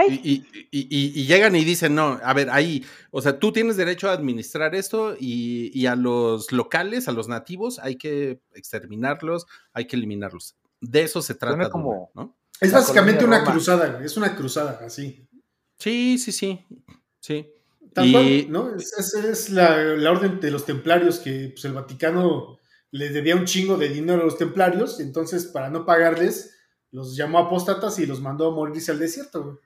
y- y- y- y- y llegan y dicen, no, a ver, ahí, o sea, tú tienes derecho a administrar esto y, y a los locales, a los nativos, hay que exterminarlos, hay que eliminarlos. De eso se trata. Es básicamente una cruzada. Es una cruzada, así. Sí, sí, sí. Sí. Tal Y- cual, ¿no? Es, es- es la, la orden de los templarios que pues, el Vaticano les debía un chingo de dinero a los templarios, entonces para no pagarles los llamó apóstatas y los mandó a morirse al desierto, güey.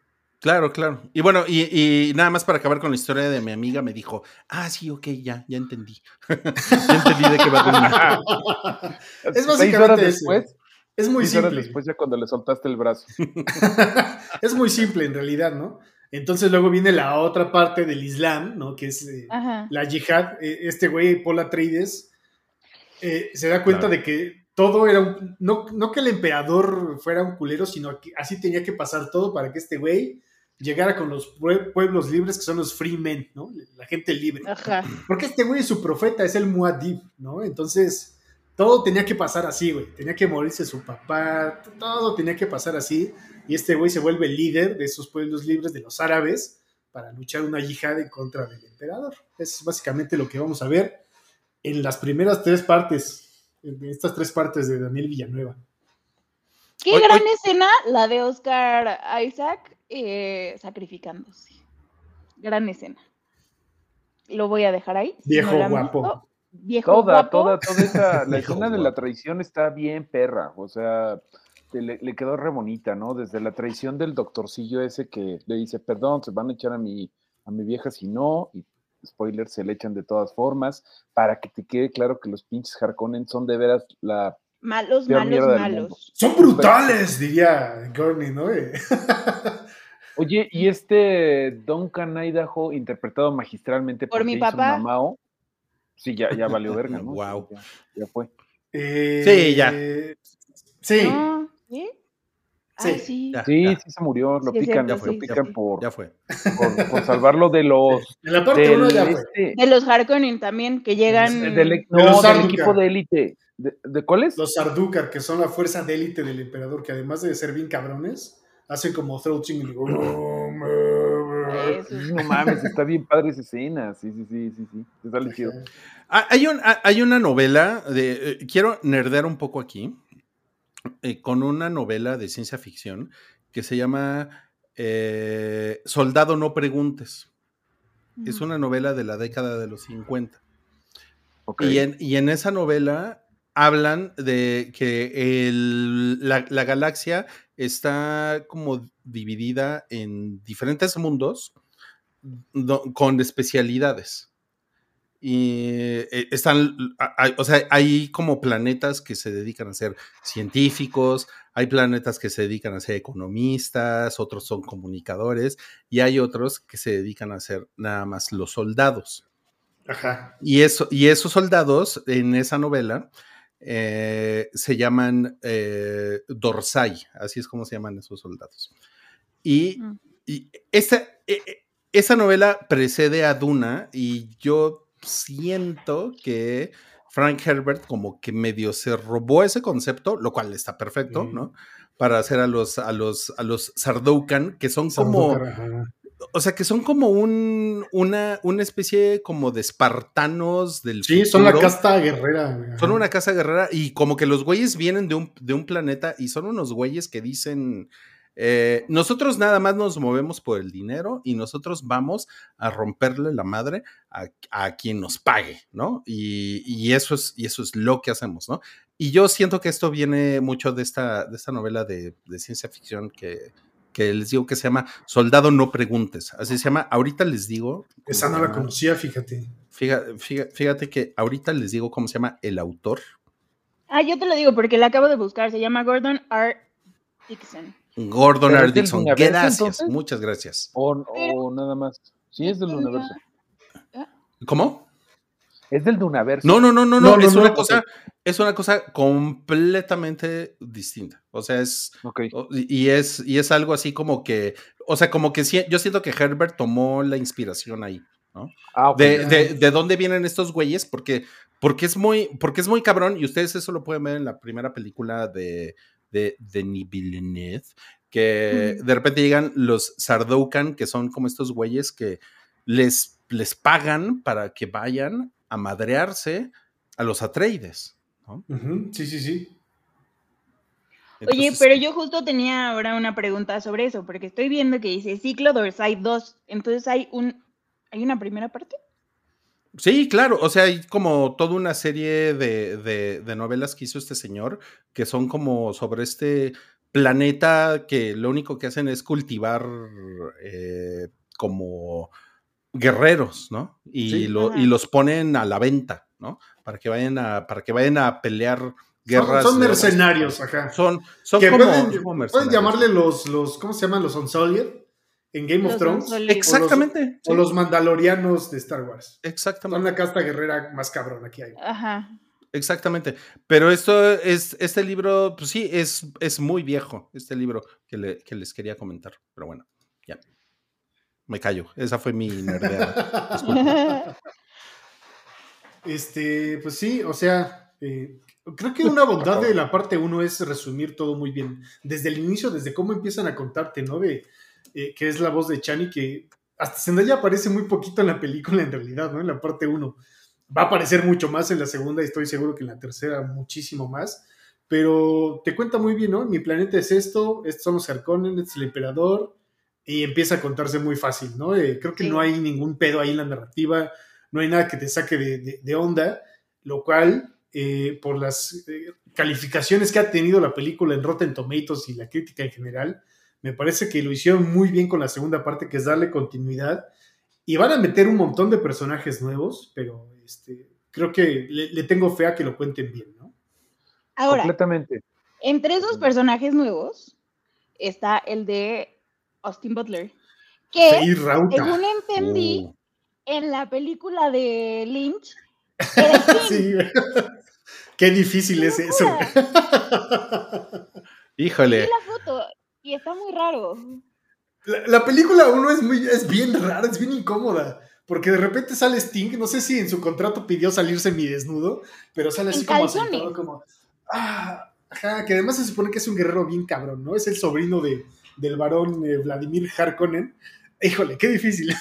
Claro, claro. Y bueno, y, y nada más para acabar con la historia de mi amiga, me dijo, ah, sí, ok, ya, ya entendí. ya entendí de qué va a terminar. Es Seis básicamente después, Es muy simple. después ya cuando le soltaste el brazo. es muy simple en realidad, ¿no? Entonces luego viene la otra parte del Islam, ¿no? Que es eh, la yihad. Eh, Este güey, Paul Atreides, eh, se da cuenta Claro. de que todo era un... No, no que el emperador fuera un culero, sino que así tenía que pasar todo para que este güey llegara con los pue- pueblos libres, que son los free men, ¿no? La gente libre. Ajá. Porque este güey es su profeta, es el Muad'Dib, ¿no? Entonces, todo tenía que pasar así, güey. Tenía que morirse su papá, todo tenía que pasar así. Y este güey se vuelve el líder de esos pueblos libres, de los árabes, para luchar una yihad en contra del emperador. Es básicamente lo que vamos a ver en las primeras tres partes, en estas tres partes de Daniel Villanueva. Qué gran escena la de Oscar Isaac eh, sacrificándose. Gran escena. Lo voy a dejar ahí. si Viejo no guapo. visto. Viejo Toda, guapo. toda, toda esa, la escena de la traición está bien perra, o sea, te- le, le quedó re bonita, ¿no? Desde la traición del doctorcillo ese que le dice, perdón, se van a echar a mi, a mi vieja si no, y spoiler, se le echan de todas formas, para que te quede claro que los pinches Harkonnen son de veras la... Malos, Peor malos, mierda del malos. mundo. Son brutales, diría Gurney, ¿no? Oye, y este Duncan Idaho, interpretado magistralmente Por por, mi Jason papá. Mamao, sí, ya, ya valió verga, ¿no? Guau. Ya, ya fue. eh, Sí, ya. Sí. No, ¿sí? Sí, Ah, sí. ya. Sí, sí se murió, lo Sí, pican, cierto, lo sí, pican sí. por, Ya fue. por, por salvarlo de los En la parte del, 1 ya fue. este, De los Harkonnen también, que llegan. del- del- de los no, del Sarduka. equipo de élite. ¿De, de cuáles? Los Sardukar, que son la fuerza de élite del emperador, que además de ser bien cabrones, hacen como throating y digo. No mames, está bien padre esa escena. Sí, sí, sí, sí, sí. Sale chido. Ah, Hay, un- ah, hay una novela de. eh, quiero nerdear un poco aquí. Eh, con una novela de ciencia ficción que se llama eh, Soldado no preguntes. Es una novela de la década de los 50. Ok. Y, en, y en esa novela hablan de que el- la, la galaxia está como dividida en diferentes mundos do- con especialidades. Y eh, están, o sea, hay como planetas que se dedican a ser científicos, hay planetas que se dedican a ser economistas, otros son comunicadores, y hay otros que se dedican a ser nada más los soldados. Ajá. Y, eso, y esos soldados en esa novela eh, se llaman eh, Dorsai, así es como se llaman esos soldados. Y, Mm. y esa, e- e- esa novela precede a Duna y yo siento que Frank Herbert como que medio se robó ese concepto, lo cual está perfecto, Mm. ¿no? Para hacer a los, a los, a los Sardoukan, que son como o sea, que son como un, una, una especie como de espartanos del Sí, son la casta guerrera. ajá. Son una casa guerrera y como que los güeyes vienen de un, de un planeta y son unos güeyes que dicen, eh, nosotros nada más nos movemos por el dinero y nosotros vamos a romperle la madre a, a quien nos pague, ¿no? Y, y eso es, y eso es lo que hacemos, ¿no? Y yo siento que esto viene mucho de esta, de esta novela de, de ciencia ficción que, que les digo que se llama Soldado no preguntes. Así se llama. Ahorita les digo. Esa no la conocía, fíjate. Fíjate, fíjate, fíjate que ahorita les digo cómo se llama el autor. Ah, yo te lo digo porque la acabo de buscar. Se llama Gordon R. Dixon. Gordon ¿Pero R. Dixon. Gracias, entonces? muchas gracias. O, o nada más. Sí, es del universo. ¿Cómo? Es del Dunaverso. No, no, no, no, No, no. no, es no, una cosa, es una cosa completamente distinta. O sea, es Ok. o- y es y es algo así como que, o sea, como que sí- yo siento que Herbert tomó la inspiración ahí. Ah, ok. De, de, de dónde vienen estos güeyes, porque, porque, es muy, porque es muy cabrón, y ustedes eso lo pueden ver en la primera película de, de Denis Villeneuve, que de repente llegan los Sardoukan, que son como estos güeyes que les, les pagan para que vayan a madrearse a los Atreides. ¿no? Sí, sí, sí. Oye, pero yo justo tenía ahora una pregunta sobre eso, porque estoy viendo que dice ciclo Dorsai 2. Entonces hay un hay una primera parte. Sí, claro, o sea, hay como toda una serie de, de- de novelas que hizo este señor, que son como sobre este planeta que lo único que hacen es cultivar eh, como guerreros, ¿no? Y, Sí. lo- y los ponen a la venta, ¿no? Para que vayan a, para que vayan a pelear guerras. son mercenarios acá. Son, son como, pueden, como pueden mercenarios. llamarle los, los, ¿cómo se llaman? Los Unsullied en Game of Thrones. Exactamente. O sí, los mandalorianos de Star Wars. Son Exactamente. la casta guerrera más cabrona que hay. Ajá. Exactamente. Pero esto es, este libro, pues sí, es, es muy viejo, este libro que, le- que les quería comentar. Pero bueno, ya. Me callo. Esa fue mi nerdeada. Este, pues sí, o sea, eh, creo que una bondad de la parte 1 es resumir todo muy bien. Desde el inicio, desde cómo empiezan a contarte, ¿no? De eh, que es la voz de Chani, que hasta Zendaya aparece muy poquito en la película en realidad, ¿no? En la parte 1. Va a aparecer mucho más en la segunda y estoy seguro que en la tercera muchísimo más. Pero te cuenta muy bien, ¿no? Mi planeta es esto, estos son los Harkonnen, este es el emperador, y empieza a contarse muy fácil, ¿no? Eh, creo que Sí. no hay ningún pedo ahí en la narrativa, no hay nada que te saque de, de- de onda, lo cual, eh, por las eh, calificaciones que ha tenido la película en Rotten Tomatoes y la crítica en general, me parece que lo hicieron muy bien con la segunda parte, que es darle continuidad. Y van a meter un montón de personajes nuevos, pero este, creo que le, le tengo fe a que lo cuenten bien, ¿no? Ahora, Completamente. entre esos personajes nuevos está el de Austin Butler, que Rauta. según entendí Uh, en la película de Lynch. Sí. Qué difícil es eso. Vi híjole. la foto y está muy raro. La, la película 1 es, muy, es bien rara, es bien incómoda. Porque de repente sale Sting, no sé si en su contrato pidió salirse mi desnudo, pero sale así como sentado, como. Ah, ajá, que además se supone que es un guerrero bien cabrón, ¿no? Es el sobrino de, del varón eh, Vladimir Harkonnen. Híjole, qué difícil.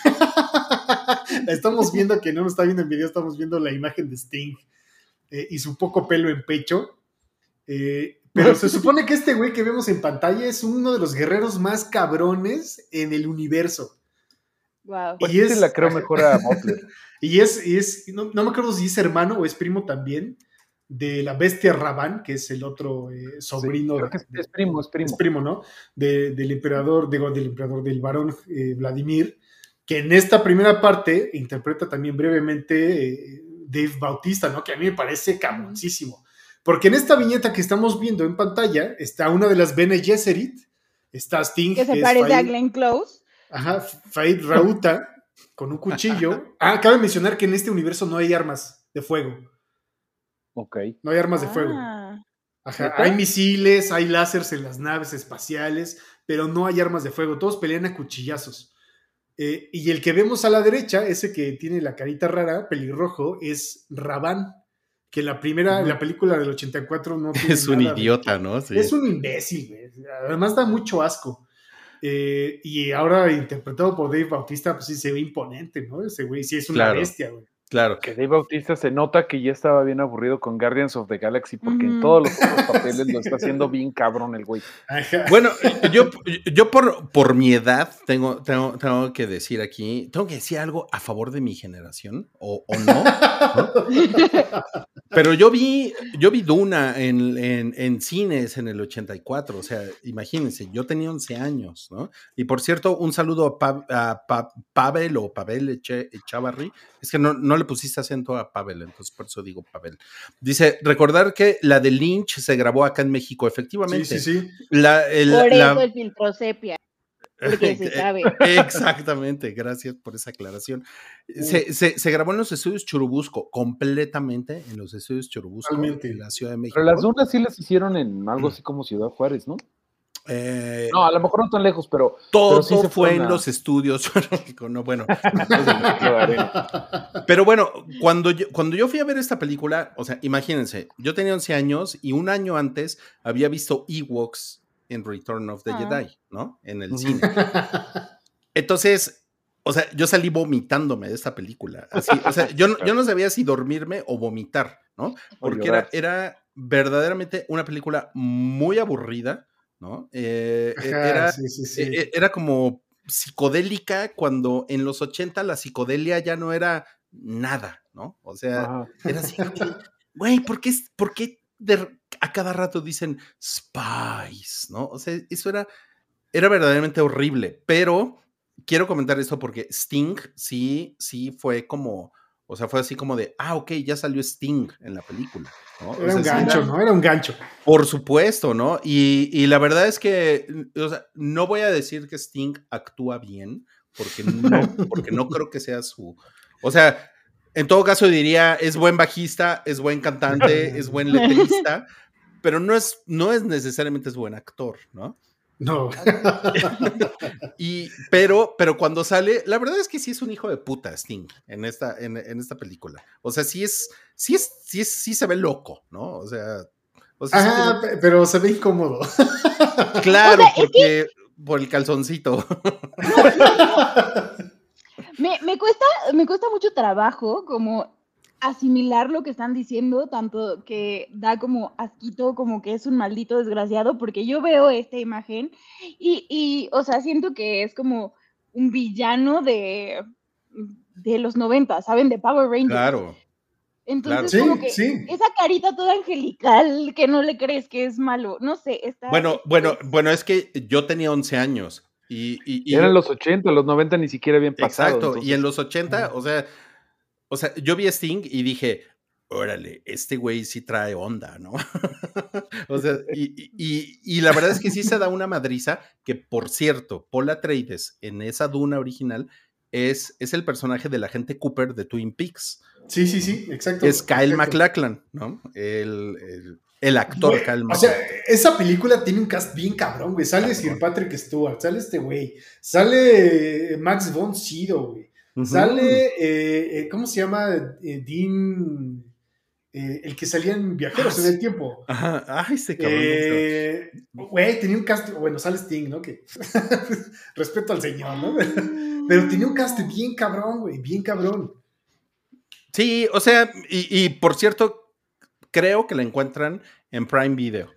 La estamos viendo, que no nos está viendo en video, estamos viendo la imagen de Sting eh, y su poco pelo en pecho. Eh, pero se supone que este güey que vemos en pantalla es uno de los guerreros más cabrones en el universo. Wow. Pues Y sí se es- la creo mejor a Butler. Y es, y es no, no me acuerdo si es hermano o es primo también de la bestia Rabán, que es el otro eh, sobrino. Creo que es, primo, es primo. es primo, ¿no? De- del emperador, digo, del emperador, del varón eh, Vladimir, que en esta primera parte interpreta también brevemente eh, Dave Bautista, ¿no? Que a mí me parece cabroncísimo. Porque en esta viñeta que estamos viendo en pantalla está una de las Bene Gesserit, está Sting, Que se es parece a Glenn Close. Ajá, Faid Rauta con un cuchillo. Ah, cabe mencionar que en este universo no hay armas de fuego. Ok. No hay armas de fuego. Ah, Ajá, hay misiles, hay láseres en las naves espaciales, pero no hay armas de fuego. Todos pelean a cuchillazos. Eh, y el que vemos a la derecha, ese que tiene la carita rara, pelirrojo, es Rabán, que en la primera, en la película del 84 no tiene Es un nada idiota, ¿no? Sí. Es un imbécil, güey. Además da mucho asco. Eh, y ahora interpretado por Dave Bautista, pues sí se ve imponente, ¿no? Ese güey sí es una Claro. bestia, güey. Claro. Que Dave Bautista se nota que ya estaba bien aburrido con Guardians of the Galaxy porque en todos los otros papeles lo está haciendo bien cabrón el güey. Bueno, yo, yo por, por mi edad tengo, tengo, tengo que decir aquí, tengo que decir algo a favor de mi generación, o, o no. ¿no? Pero yo vi, yo vi Duna en, en, en, cines en el 84, o sea, imagínense, yo tenía 11 años, ¿no? Y por cierto, un saludo a, Pa- a Pa- Pavel o Pavel Eche- Echavarri, es que no, no le pusiste acento a Pavel, entonces por eso digo Pavel. Dice, recordar que la de Lynch se grabó acá en México, Sí, efectivamente. sí, sí. La, el- Por la- eso el filtro sepia. Porque se sabe. Exactamente, gracias por esa aclaración. Se, se- se grabó en los estudios Churubusco, completamente en los estudios Churubusco, en la Ciudad de México. Pero las dunas sí las hicieron en algo así como Ciudad Juárez, ¿no? Eh, No, a lo mejor no tan lejos, pero todo pero sí se fue en los estudios no, bueno. Pero bueno, cuando yo, cuando yo fui a ver esta película, o sea, imagínense, yo tenía 11 años y un año antes había visto Ewoks en Return of the Ah. Jedi, ¿no? En el cine. Entonces, o sea, yo salí vomitándome de esta película. Así, o sea, yo, no- yo no sabía si dormirme o vomitar, ¿no? Porque era, era verdaderamente una película muy aburrida, ¿no? Eh, e- Ajá, era, sí, sí, sí. e- e- era como psicodélica cuando en los 80 la psicodelia ya no era nada, ¿no? O sea, Ajá. era así, güey, ¿por qué, por qué de- a cada rato dicen spies, ¿no? O sea, eso era, era verdaderamente horrible, pero quiero comentar esto porque Sting sí, sí fue como, o sea, fue así como de, ah, ok, ya salió Sting en la película, ¿no? Era un sea, gancho, ¿no? Era un gancho. por supuesto, ¿no? Y, y la verdad es que, mm, o sea, no voy a decir que Sting actúa bien, porque no, porque no creo que sea su. O sea, en todo caso diría, es buen bajista, es buen cantante, es buen letrista, pero no es, no es necesariamente es buen actor, ¿no? No. Y, pero, pero cuando sale, la verdad es que sí es un hijo de puta Sting en esta, en, en esta película. O sea, sí es, sí es, sí es, sí se ve loco, ¿no? O sea, o sea, sí se ve- Ajá, pe- pero se ve incómodo. Claro, O sea, es porque por el calzoncito. Me, me cuesta, me cuesta mucho trabajo como asimilar lo que están diciendo, tanto que da como asquito, como que es un maldito desgraciado, porque yo veo esta imagen y, y, o sea, siento que es como un villano de, de los 90, ¿saben? De Power Rangers. Claro. Entonces, Sí, como que sí. esa carita toda angelical que no le crees que es malo, no sé, está... Bueno, bueno, es- bueno, es que yo tenía 11 años y, y, y- Eran los 80, los 90 ni siquiera habían pasado. exacto, y entonces- en los 80, o sea, o sea, yo vi a Sting y dije, órale, este güey sí trae onda, ¿no? o sea, y, y- la verdad es que sí se da una madriza que, por cierto, Paul Atreides en esa Duna original es, es el personaje del agente Cooper de Twin Peaks. Sí, sí, sí, exacto. es Kyle exacto. MacLachlan, ¿no? El, el- el actor Güey, Kyle O sea, MacLachlan. esa película tiene un cast bien cabrón, güey. Sale Sir Patrick Stewart, sale este güey. Sale Max von Sydow, güey. Sale, eh, eh, ¿cómo se llama? Eh, Dean, eh, el que salía en Viajeros Ah, en el Tiempo. Ajá, ay, este cabrón. Güey, tenía un cast, bueno, sale Sting, ¿no? Que respeto al señor, ¿no? Pero tenía un cast bien cabrón, güey, bien cabrón. Sí, o sea, y, y por cierto, creo que la encuentran en Prime Video.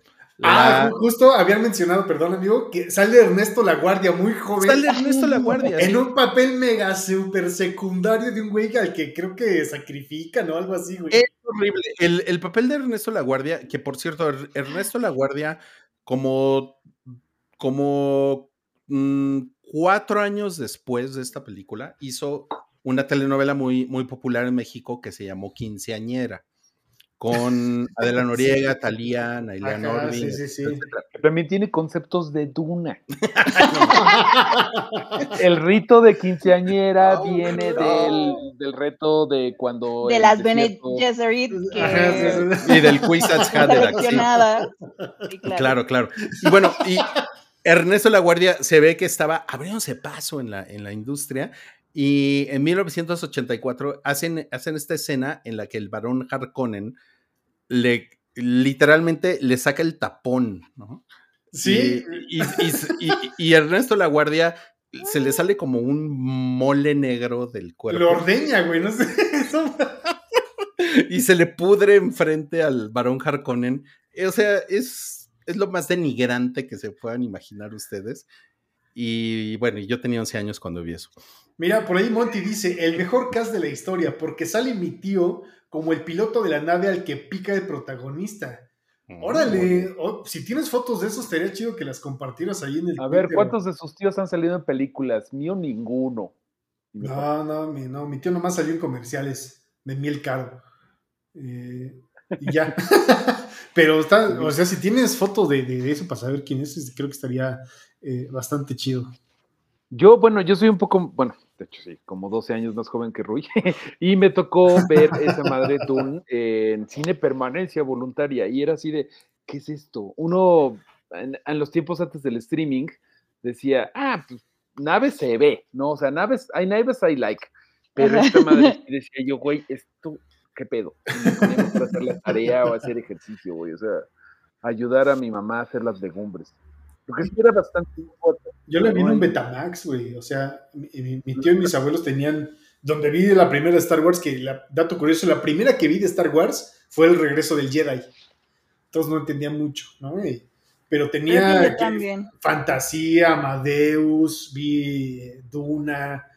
Ah, La- justo habían mencionado, perdón, amigo, que sale Ernesto La Guardia, muy joven. sale Ernesto La Guardia. En sí. un papel mega super secundario de un güey al que creo que sacrifican o algo así, güey. Es horrible. El, el papel de Ernesto La Guardia, que por cierto, Er- Ernesto La Guardia, como, como mm, cuatro años después de esta película, hizo una telenovela muy, muy popular en México que se llamó Quinceañera, con Adela Noriega, Talía, Nailea Ajá, Norvin, sí, sí, sí. También tiene conceptos de duna. El rito de quinceañera No, viene no. del, del reto de cuando. de las Bene Gesserit que Ajá, sí, sí. Y del Kwisatz Haderach, sí. Sí, Claro, claro. Y bueno, y Ernesto La Guardia se ve que estaba abriéndose paso en la, en la industria y en 1984 hacen, hacen esta escena en la que el varón Harkonnen le literalmente le saca el tapón, ¿no? Sí, Y, y- y- y- y Ernesto La Guardia se le sale como un mole negro del cuerpo lo ordeña, güey, no sé. Eso- y se le pudre enfrente al varón Harkonnen. O sea, es, es lo más denigrante que se puedan imaginar ustedes. Y bueno, yo tenía 11 años cuando vi eso. Mira, por ahí Monty dice, el mejor cast de la historia, porque sale mi tío como el piloto de la nave al que pica el protagonista. Órale, oh, si tienes fotos de eso, estaría chido que las compartieras ahí en el A ver. ¿cuántos de sus tíos han salido en películas? Mío, ninguno. No, no, mi, no, mi tío nomás salió en comerciales de miel caro. Eh, y ya. Pero está, o sea, si tienes foto de, de- de eso para saber quién es, creo que estaría eh, bastante chido. Yo, bueno, yo soy un poco, bueno, de hecho sí, como 12 años más joven que Rui, y me tocó ver esa madre Dune en cine permanencia voluntaria, y era así de, ¿qué es esto? Uno, en, en los tiempos antes del streaming, decía, ah, pues naves se ve, ¿no? O sea, naves, hay naves I like, pero Ajá. esta madre decía yo, güey, esto, ¿qué pedo? Ponía para hacer la tarea o hacer ejercicio, güey, o sea, ayudar a mi mamá a hacer las legumbres. Porque sí era bastante Yo la vi en un Betamax, güey. O sea, mi, mi- mi tío y mis abuelos tenían. Donde vi la primera de Star Wars, que la, dato curioso, la primera que vi de Star Wars fue el regreso del Jedi. Entonces no entendía mucho, ¿no? Y- pero tenía que-. Fantasía, Amadeus, vi eh, Duna,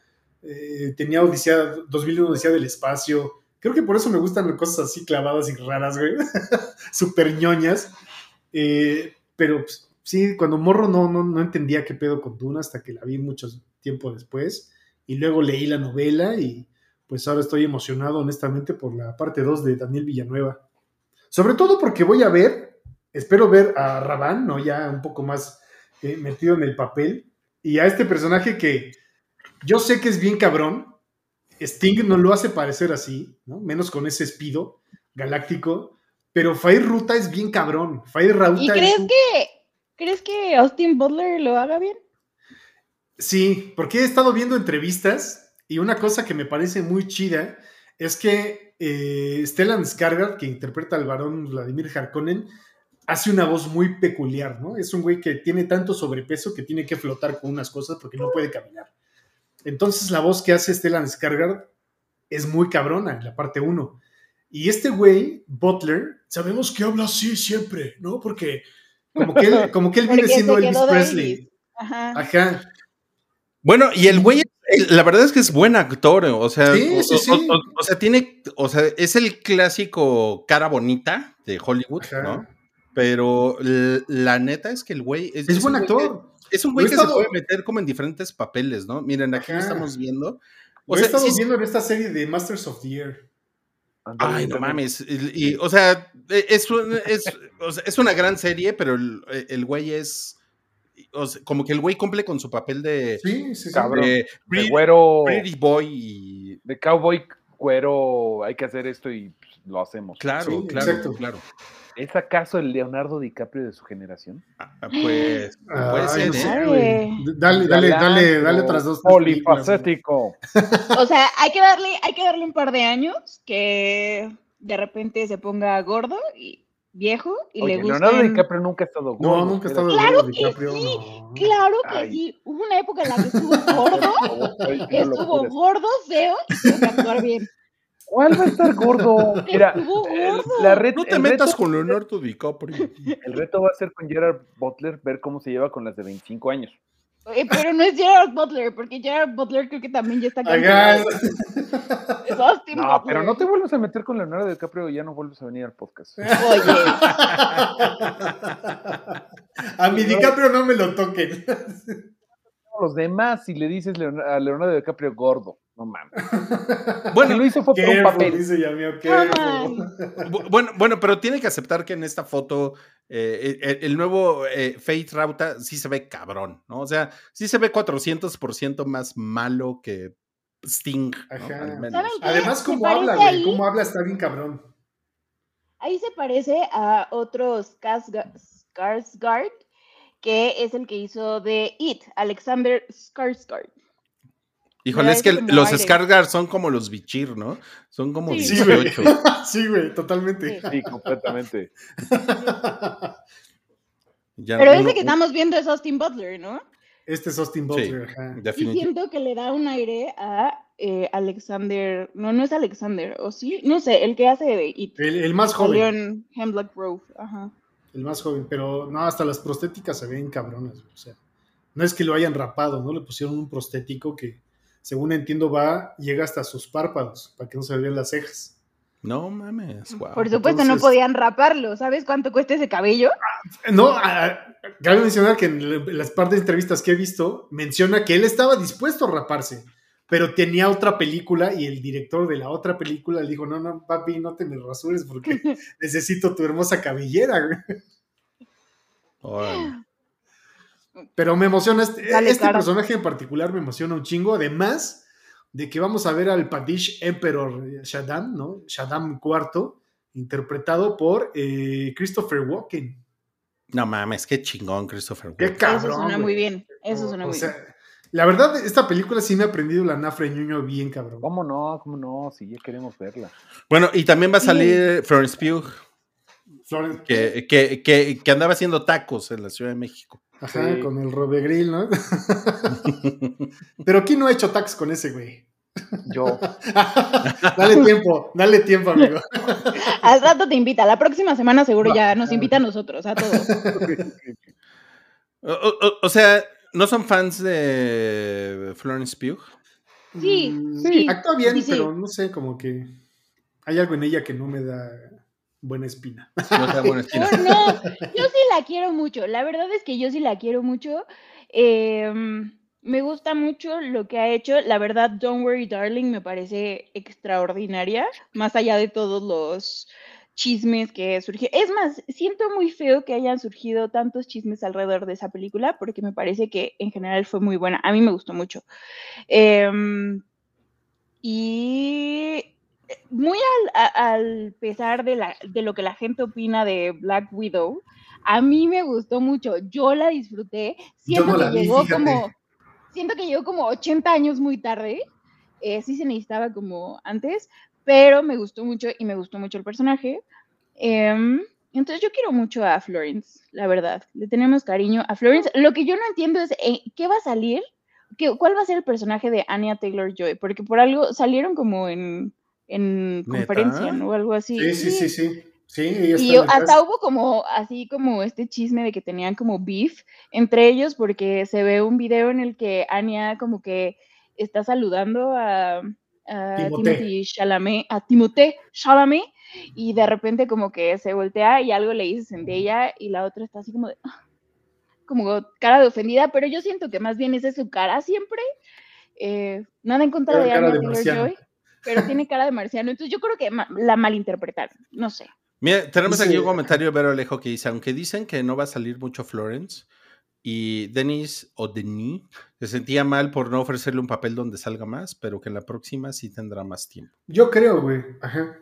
eh, tenía Odisea, 2001 Odisea del Espacio. Creo que por eso me gustan cosas así clavadas y raras, güey. Super ñoñas. Eh, pero pues, sí, cuando morro no, no, no entendía qué pedo con Duna hasta que la vi mucho tiempo después. Y luego leí la novela y pues ahora estoy emocionado honestamente por la parte 2 de Daniel Villanueva. Sobre todo porque voy a ver, espero ver a Rabán, ¿no? Ya un poco más eh, metido en el papel. Y a este personaje que yo sé que es bien cabrón. Sting no lo hace parecer así, ¿no? Menos con ese espido galáctico. Pero Fair Ruta es bien cabrón. Fair Ruta ¿Y es crees que, crees que Austin Butler lo haga bien? Sí, porque he estado viendo entrevistas y una cosa que me parece muy chida es que eh, Stellan Skarsgård, que interpreta al varón Vladimir Harkonnen, hace una voz muy peculiar, ¿no? Es un güey que tiene tanto sobrepeso que tiene que flotar con unas cosas porque no puede caminar. Entonces la voz que hace Stellan Skarsgård es muy cabrona en la parte 1. Y este güey, Butler, sabemos que habla así siempre, ¿no? Porque como que él, como que él viene siendo Elvis Presley. Elvis. Ajá. Ajá. Bueno, y el güey, la verdad es que es buen actor, o sea, Sí, o, sí, o- sí. o- o sea, tiene, o sea, es el clásico cara bonita de Hollywood, Ajá. ¿no? Pero la neta es que el güey es, buen güey actor. que- es un güey que se puede meter como en diferentes papeles, ¿no? Miren, aquí lo estamos viendo. Lo O he estado viendo en esta serie de Masters of the Air. Ay, no también. mames. Y, y, o sea, e- es, un- es, o sea, es una gran serie, pero el, el güey es. o sea, como que el güey cumple con su papel de, Sí, sí, sí. Cabrón. de De pretty, güero, pretty boy y. de cowboy güero, hay que hacer esto y pues, lo hacemos. Claro, Sí, claro, exacto. claro. ¿Es acaso el Leonardo DiCaprio de su generación? Ah, Pues, puede ser, no ¿eh? Dale, dale, dale, dale otras dos. Polifacético. O sea, hay que darle, hay que darle un par de años que de repente se ponga gordo y viejo y Oye, le Leonardo gusten. DiCaprio nunca ha estado No, gordo. nunca he espérate. estado Claro que DiCaprio, sí, no. Claro que Ay. sí. Hubo una época en la que estuvo gordo, Ay, no estuvo gordo, feo y tuvo que actuar bien. ¿Cuál va a estar gordo? Mira, gordo. la red, No te el metas reto- con Leonardo DiCaprio. El reto va a ser con Gerard Butler ver cómo se lleva con las de 25 años. Eh, pero no es Gerard Butler, porque Gerard Butler creo que también ya está cancelado. Es Austin No, Butler. pero no te vuelvas a meter con Leonardo DiCaprio y ya no vuelves a venir al podcast. Oye, A mi DiCaprio no me lo toquen. Los demás, si le dices a Leonardo DiCaprio gordo, no mames. Bueno, lo hizo fue por un papel. dice Yamio, bueno, bueno, pero tiene que aceptar que en esta foto eh, el, el nuevo eh, Fate Rauta sí se ve cabrón, ¿no? O sea, sí se ve 400% más malo que Sting, ¿no? Ajá. Además, cómo habla, güey. ahí. Cómo habla está bien cabrón. ahí se parece a otros Skarsgård, que es el que hizo de It, Alexander Skarsgård. Híjole, es que los aire. Son como los Bichir, ¿no? Son como Sí. Sí, güey. 18. Sí, güey, totalmente. Sí, completamente. Ya Pero uno- ese que estamos viendo es Austin Butler, ¿no? Este es Austin Sí, Butler. ajá. Y siento que le da un aire a eh, Alexander. No, no es Alexander, ¿o sí? No sé, el que hace de It. El, el más joven. en Hemlock Grove. Ajá. El más joven. Pero no, hasta las prostéticas se ven cabronas. O sea, no es que lo hayan rapado, ¿no? Le pusieron un prostético que, según entiendo, va, llega hasta sus párpados para que no se le vean las cejas. No mames, wow. Por supuesto, no podían raparlo. ¿Sabes cuánto cuesta ese cabello? No, ah, cabe mencionar que en las partes de entrevistas que he visto, menciona que él estaba dispuesto a raparse, pero tenía otra película y el director de la otra película le dijo, no, no, papi, no te me rasures porque necesito tu hermosa cabellera. güey". Órale. Pero me emociona, este, Dale, este personaje en particular me emociona un chingo, además de que vamos a ver al Padish Emperor Shaddam, ¿no? Shaddam IV, interpretado por eh, Christopher Walken. No mames, qué chingón, Christopher. Qué Walken. cabrón. Eso suena güey. muy bien. Eso suena o muy sea, bien. La verdad, esta película sí me ha aprendido la nafra ñoño bien, cabrón. ¿Cómo no? ¿Cómo no? Si ya queremos verla. Bueno, y también va a Sí. salir Florence Pugh, Florence- que, que, que, que andaba haciendo tacos en la Ciudad de México. Ajá, Sí. con el Robe Grill, ¿no? Pero ¿quién no ha hecho tax con ese güey? Yo. dale tiempo, dale tiempo, amigo. Al rato te invita. La próxima semana seguro ya nos invita a nosotros, a todos. O, o- o sea, ¿no son fans de Florence Pugh? Sí, Mm, sí, Actúa bien, sí, sí. pero no sé, como que hay algo en ella que no me da buena espina. No sea buena espina. Oh, no, yo sí la quiero mucho. La verdad es que yo sí la quiero mucho. Em, me gusta mucho lo que ha hecho. La verdad, Don't Worry Darling me parece extraordinaria, más allá de todos los chismes que surgieron. Es más, siento muy feo que hayan surgido tantos chismes alrededor de esa película, porque me parece que en general fue muy buena. A mí me gustó mucho. Em, y muy al, al pesar de, la, de lo que la gente opina de Black Widow, a mí me gustó mucho. Yo la disfruté. Siento no que vi, llegó fíjate. como. Siento que llegó como 80 años muy tarde. Eh, sí se necesitaba como antes, pero me gustó mucho y me gustó mucho el personaje. Em, entonces yo quiero mucho a Florence, la verdad. Le tenemos cariño a Florence. Lo que yo no entiendo es eh, qué va a salir, ¿Qué- cuál va a ser el personaje de Anya Taylor Joy, porque por algo salieron como en, en ¿Neta? conferencia, ¿no? O algo así. Sí, sí, sí, sí. Sí, Y hasta hubo como, así como este chisme de que tenían como beef entre ellos, porque se ve un video en el que Anya como que está saludando a, a. Timothy Chalamet, a Timothée Chalamet, y de repente como que se voltea y algo le dice en ella, y la otra está así como de, como cara de ofendida, pero yo siento que más bien esa es su cara siempre. Eh, nada en contra Tiene de Anya Taylor. Joy, pero tiene cara de marciano. Entonces yo creo que ma- la malinterpretaron, no sé. Mira, tenemos aquí un comentario de Vero Alejo que dice, aunque dicen que no va a salir mucho Florence, y Denis o Denis se sentía mal por no ofrecerle un papel donde salga más, pero que en la próxima sí tendrá más tiempo. Yo creo, güey. Ajá.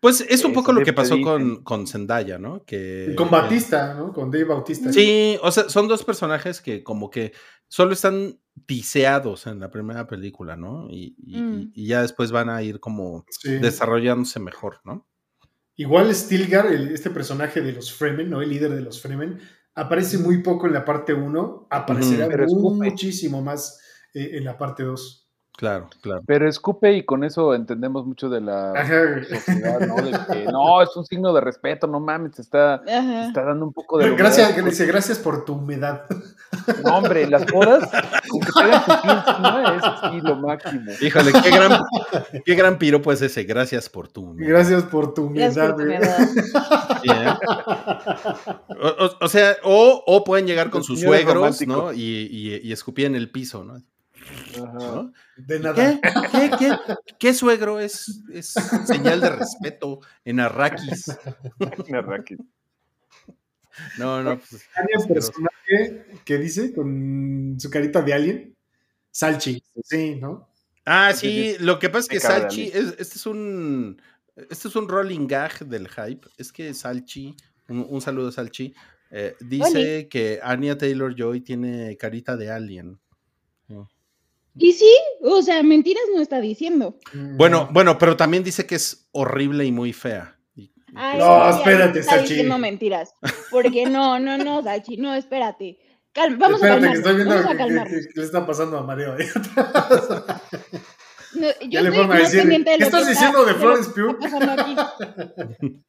Pues es un Eso poco lo que pasó con, con Zendaya, ¿no? Que, Y con Batista, ¿no? Con Dave Bautista. Sí, o sea, son dos personajes que como que solo están tiseados en la primera película, ¿no? Y, y- Mm. y ya después van a ir como Sí. desarrollándose mejor, ¿no? Igual Stilgar, el- este personaje de los Fremen, ¿no? El líder de los Fremen, aparece muy poco en la parte 1, aparecerá muchísimo más eh, en la parte 2. Claro, claro. Pero escupe y con eso entendemos mucho de la Ajá. sociedad, ¿no? De que no, es un signo de respeto, no mames, te está, te está dando un poco de... Gracias, humedad, dice, gracias por tu humedad. No, hombre, las bodas, con que te hagan pipí encima, es así lo máximo. Híjole, qué gran, qué gran piropo es ese. Gracias por tu. humildad. Gracias por tu humedad. por tu humedad. Bien. O, o- o sea, o, o pueden llegar con sus suegros. ¿no? Y, y, y escupir en el piso, ¿no? Ajá. ¿No? De nada. ¿Qué? ¿Qué, qué, qué suegro es, es señal de respeto en Arrakis? Me arranqué. No, no, pues, un personaje que dice con su carita de alien, Salchi. Sí, ¿no? Ah, Sí, lo que pasa es que Salchi, es- este es un este es un rolling gag del hype. Es que Salchi, un, un saludo a Salchi, eh, dice Oli. que Anya Taylor Joy tiene carita de alien. Y sí, o sea, mentiras no está diciendo. Bueno, bueno, pero también dice que es horrible y muy fea. Ay, No, sí, espérate, está Sachi. diciendo mentiras. Porque no, no, no, Sachi, no, espérate. Cal- vamos a Espérate, que calmarnos. estoy viendo Vamos a que- que, que- que le está pasando a Mareo ahí atrás. No, yo Ya le estoy a más decir, pendiente de ¿qué que estás está- diciendo de lo Florence que Pugh? está pasando aquí.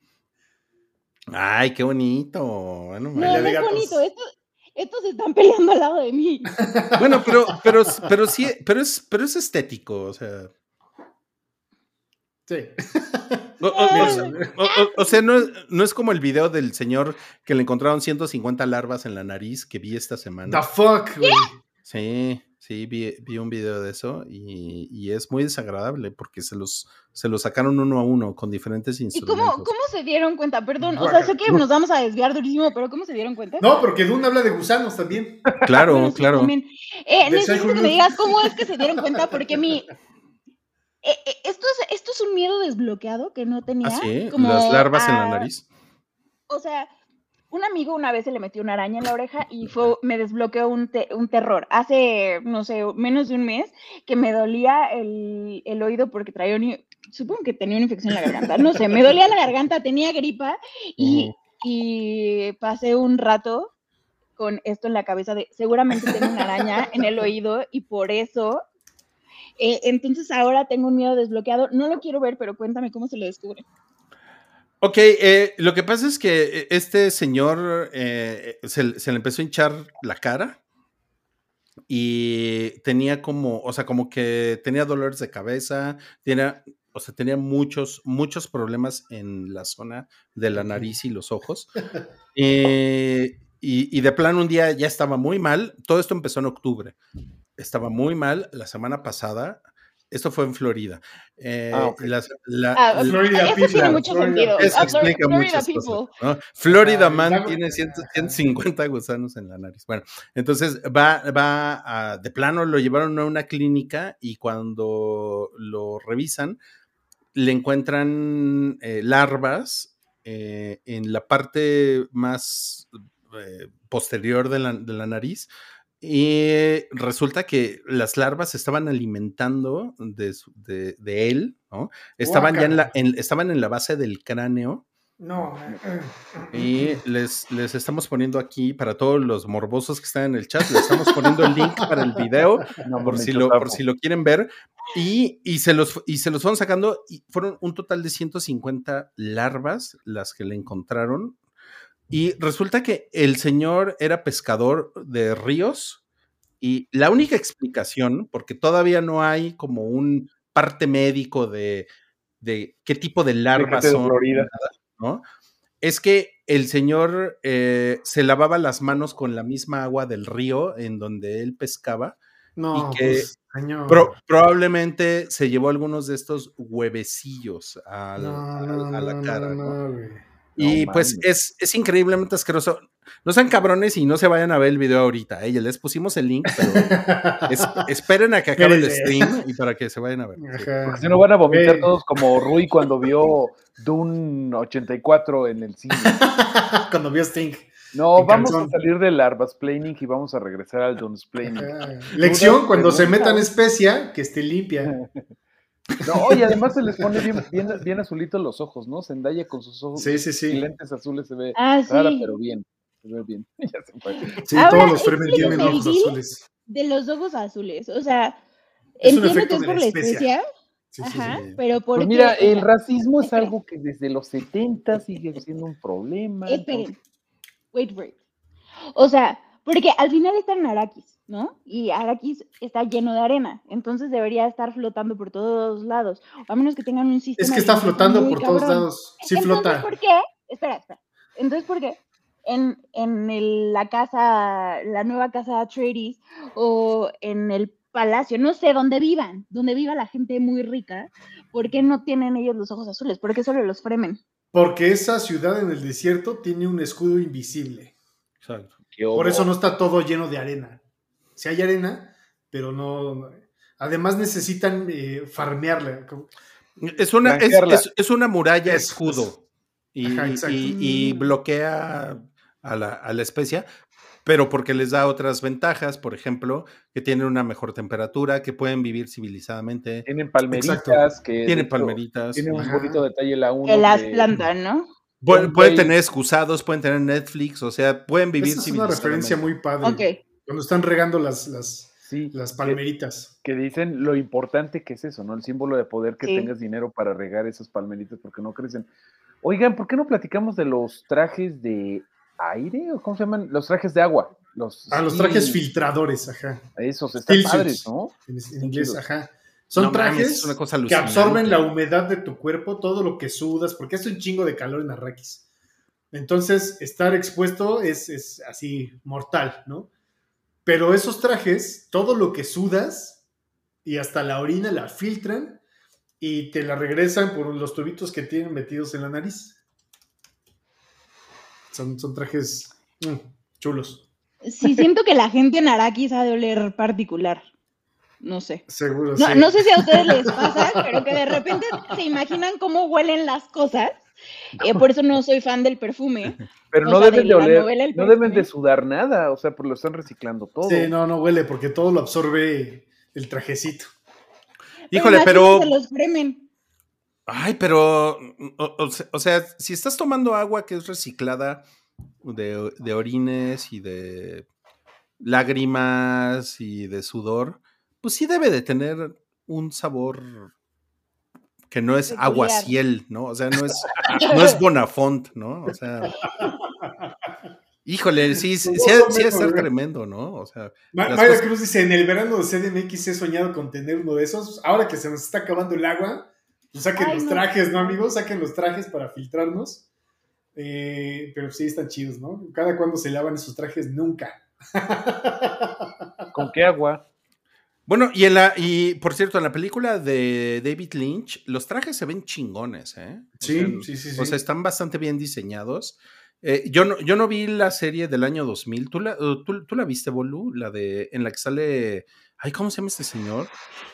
Ay, qué bonito. Bueno, No, no es bonito. Estos, estos se están peleando al lado de mí. Bueno, pero, pero, pero sí, pero es, pero es estético, o sea. Sí. O, o- o sea, o- o- o sea, no, es- no es como el video del señor que le encontraron 150 larvas en la nariz que vi esta semana. The fuck, güey. Sí, sí, vi, vi un video de eso y, y es muy desagradable porque se los, se los sacaron uno a uno con diferentes ¿Y instrumentos. cómo, cómo se dieron cuenta? Perdón, o sea, sé que nos vamos a desviar durísimo, pero ¿cómo se dieron cuenta? No, porque Dune habla de gusanos también. Claro, Bueno, sí, claro. también. Eh, necesito que me digas cómo es que se dieron cuenta, porque mi... eh, eh, esto, es, esto es un miedo desbloqueado que no tenía. Ah, sí, como las larvas en la nariz. O sea, un amigo una vez se le metió una araña en la oreja y fue, me desbloqueó un, te- un terror. Hace, no sé, menos de un mes que me dolía el, el oído porque traía un... Supongo que tenía una infección en la garganta. No sé, me dolía la garganta, tenía gripa y, y pasé un rato con esto en la cabeza de seguramente tengo una araña en el oído y por eso... eh, entonces ahora tengo un miedo desbloqueado. No lo quiero ver, pero cuéntame cómo se lo descubre. Ok, eh, lo que pasa es que eh, este señor eh, se, se le empezó a hinchar la cara y tenía como, o sea, como que tenía dolores de cabeza, tenía, o sea, tenía muchos, muchos problemas en la zona de la nariz y los ojos. Eh, y, y de plano un día ya estaba muy mal. Todo esto empezó en octubre. Estaba muy mal la semana pasada. Esto fue en Florida. Eh, Ah, ok. las- la- Ah, la- Florida eso people, tiene mucho Florida. sentido. eso Ah, explica Florida muchas people. cosas. ¿no? Florida Ah, Man tiene 100 150 gusanos en la nariz. Bueno, entonces va, va a- de plano lo llevaron a una clínica y cuando lo revisan, le encuentran eh, larvas eh, en la parte más eh, posterior de la, de la nariz. Y resulta que las larvas se estaban alimentando de, su- de- de él, ¿no? Estaban ya en la, en- estaban en la base del cráneo No. y les, les estamos poniendo aquí, para todos los morbosos que están en el chat, les estamos poniendo el link para el video, No, por si, lo, por si lo quieren ver. Y, y se los, y se los fueron sacando, y fueron un total de 150 larvas las que le encontraron. Y resulta que el señor era pescador de ríos y la única explicación, porque todavía no hay como un parte médico de, de qué tipo de larvas de son, Florida. ¿no? Es que el señor eh, se lavaba las manos con la misma agua del río en donde él pescaba. No, Y que pues. Pro- probablemente se llevó algunos de estos huevecillos No, a la no, cara. no, ¿no? no, güey. Y No pues es, es increíblemente asqueroso. No sean cabrones y no se vayan a ver el video ahorita. ¿eh? Ya les pusimos el link, pero es- esperen a que acabe el stream y para que se vayan a ver. sí. Porque si no van a vomitar todos como Rui cuando vio Dune 84 en el cine. Cuando vio Sting. No, En vamos a salir del Arbas Planning y vamos a regresar al Dune Planning. Lección, cuando se metan especia, que esté limpia. No, y además se les pone bien, bien, bien azulitos los ojos, ¿no? Zendaya con sus ojos Sí, sí, y sí. lentes azules se ve Ah, sí. rara, pero bien. Se ve bien. Ya se fue. Sí, Ahora, todos los Fremen tienen ojos azules. De los ojos azules. O sea, Es entiendo que es por la especia. Ajá, sí. pero por Pues mira, el racismo es algo que desde los 70 sigue siendo un problema. Esperen. Wait, wait. O sea, porque al final está en Arrakis, ¿no? Y Arrakis está lleno de arena, entonces debería estar flotando por todos lados, a menos que tengan un sistema. Es que está flotando por todos lados. Sí Entonces, flota. ¿por qué? Espera, espera. Entonces, ¿por qué? En, en el- la casa, la nueva casa de Atreides o en el palacio, no sé, donde vivan, donde viva la gente muy rica, ¿por qué no tienen ellos los ojos azules? ¿Por qué solo los fremen? Porque esa ciudad en el desierto tiene un escudo invisible. Exacto. Por eso no está todo lleno de arena. Si hay arena, pero no. Además necesitan eh, farmearla. Es una, es, es- es una muralla Eso, escudo y, Ajá, y- exacto. y- y bloquea a la, a la especia, pero porque les da otras ventajas, por ejemplo, que tienen una mejor temperatura, que pueden vivir civilizadamente, Tienen palmeritas Exacto. que. tienen hecho, palmeritas. Tiene un Ajá. bonito detalle la 1. Que las plantan, ¿no? Pueden, tener excusados, pueden tener Netflix, o sea, pueden vivir Esa es una referencia muy padre. Ok. Cuando están regando las, las, Sí, las que- palmeritas. que dicen lo importante que es eso, ¿no? El símbolo de poder que Sí. tengas dinero para regar esas palmeritas porque no crecen. Oigan, ¿por qué no platicamos de los trajes de aire o cómo se llaman? Los trajes de agua. Los Ah, los trajes filtradores, ajá. Esos están padres. ¿no? En, en inglés, ajá. Son No mames, trajes es una cosa que absorben la humedad de tu cuerpo, todo lo que sudas, porque hace un chingo de calor en Arrakis. Entonces, estar expuesto es, es así mortal, ¿no? Pero esos trajes, todo lo que sudas y hasta la orina la filtran y te la regresan por los tubitos que tienen metidos en la nariz. Son, son trajes mm, chulos. Sí, siento que la gente en Arrakis ha de oler particular. No sé. Seguro. No, sí. no sé si a ustedes les pasa, pero que de repente se imaginan cómo huelen las cosas. Eh, por eso no soy fan del perfume. Pero no sea, deben de oler, novela no deben de sudar nada, o sea, pues lo están reciclando todo. Sí, no, no huele porque todo lo absorbe el trajecito. Híjole, pero. los Fremen. Ay, pero. O, o se- o sea, si estás tomando agua que es reciclada de, de orines y de lágrimas y de sudor, pues sí debe de tener un sabor que no es Peculiar. aguaciel, ¿no? O sea, no es, no es Bonafont, ¿no? O sea. Híjole, sí, sí, sí, estar tremendo, ¿no? O sea, Ma- Mayra cosas- Cruz dice, en el verano de CDMX he soñado con tener uno de esos. Ahora que se nos está acabando el agua, pues saquen Ay, los no. trajes, ¿no, amigos? Saquen los trajes para filtrarnos. Eh, pero sí, están chidos, ¿no? Cada cuando se lavan esos trajes, nunca. ¿Con qué agua? Bueno, y en la, y por cierto, en la película de David Lynch, los trajes se ven chingones, ¿eh? O Sí, sea, sí, sí, sí. O sea, están bastante bien diseñados. Eh, yo, no, yo no vi la serie del año 2000. ¿Tú la, tú, tú la viste, Bolu? La de, en la que sale. Ay, ¿cómo se llama este señor?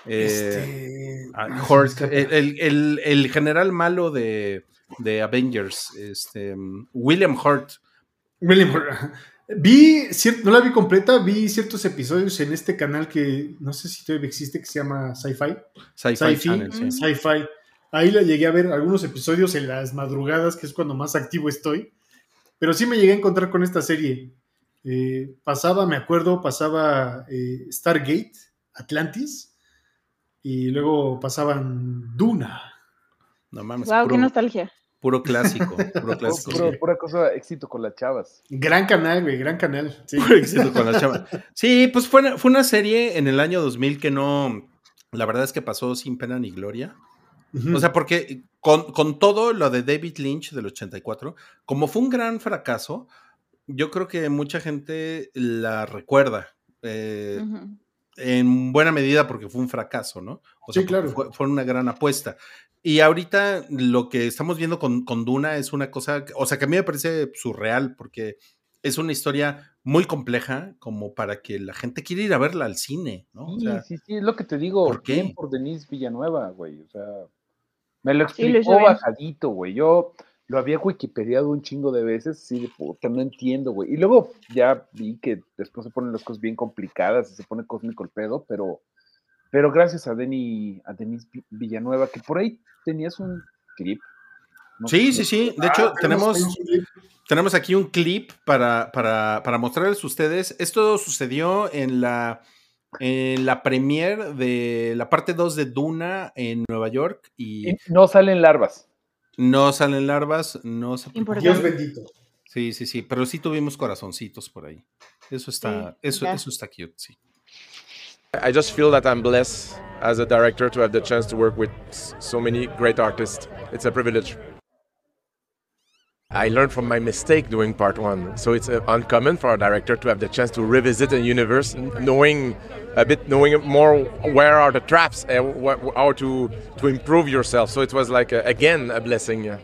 Eh, Este, ah, escapa. el, el- el general malo de, de Avengers, este, um, William Hurt. William Hurt. Vi, no la vi completa, vi ciertos episodios en este canal que no sé si todavía existe, que se llama Sci-Fi. Sci-Fi Sci-Fi, Channel, sí. Sci-Fi. Ahí la llegué a ver algunos episodios en las madrugadas, que es cuando más activo estoy. Pero sí me llegué a encontrar con esta serie. Eh, pasaba, me acuerdo, pasaba eh, Stargate, Atlantis, y luego pasaban Duna. No mames, Wow, qué nostalgia. Puro clásico. Puro clásico. Puro- sí. pura cosa, éxito con las chavas. Gran canal, güey, gran canal. Sí. Puro éxito con la chava. Sí, pues fue una, fue una serie en el año 2000 que no, la verdad es que pasó sin pena ni gloria. O sea, porque con, con todo lo de David Lynch del 84, como fue un gran fracaso, yo creo que mucha gente la recuerda. eh. En buena medida porque fue un fracaso, ¿no? O Sí, claro. Fue, fue una gran apuesta. Y ahorita lo que estamos viendo con, con Duna es una cosa, que- o sea, que a mí me parece surreal porque es una historia muy compleja como para que la gente quiera ir a verla al cine, ¿no? O Sí, sea, sí, sí, es lo que te digo. ¿por qué? Bien por Denise Villanueva, güey. O sea, me lo Sí, explicó bien. bajadito, güey. Yo lo había wikipediado un chingo de veces, sí, de puta, no entiendo, güey. Y luego ya vi que después se ponen las cosas bien complicadas y se pone cósmico el pedo, pero, pero gracias a Denny, a Denise Vi- Villanueva, que por ahí tenías un clip. no sí, sí, sí. De hecho, Ah, tenemos, un clip. tenemos aquí un clip para, para, para mostrarles a ustedes. Esto sucedió en la, en la premiere de la parte 2 de Duna en Nueva York y Y no salen larvas. No salen larvas, no se Importante. Dios bendito. Sí, sí, sí, pero sí tuvimos corazoncitos por ahí. Eso está, Sí, eso, ya. eso está cute, sí. I just feel that I'm blessed as a director to have the chance to work with so many great artists. It's a privilege. I learned from my mistake doing part one, so it's uh, uncommon for a director to have the chance to revisit a universe, knowing a bit, knowing more where are the traps and wh- how to to improve yourself. So it was like uh, again a blessing. Yeah.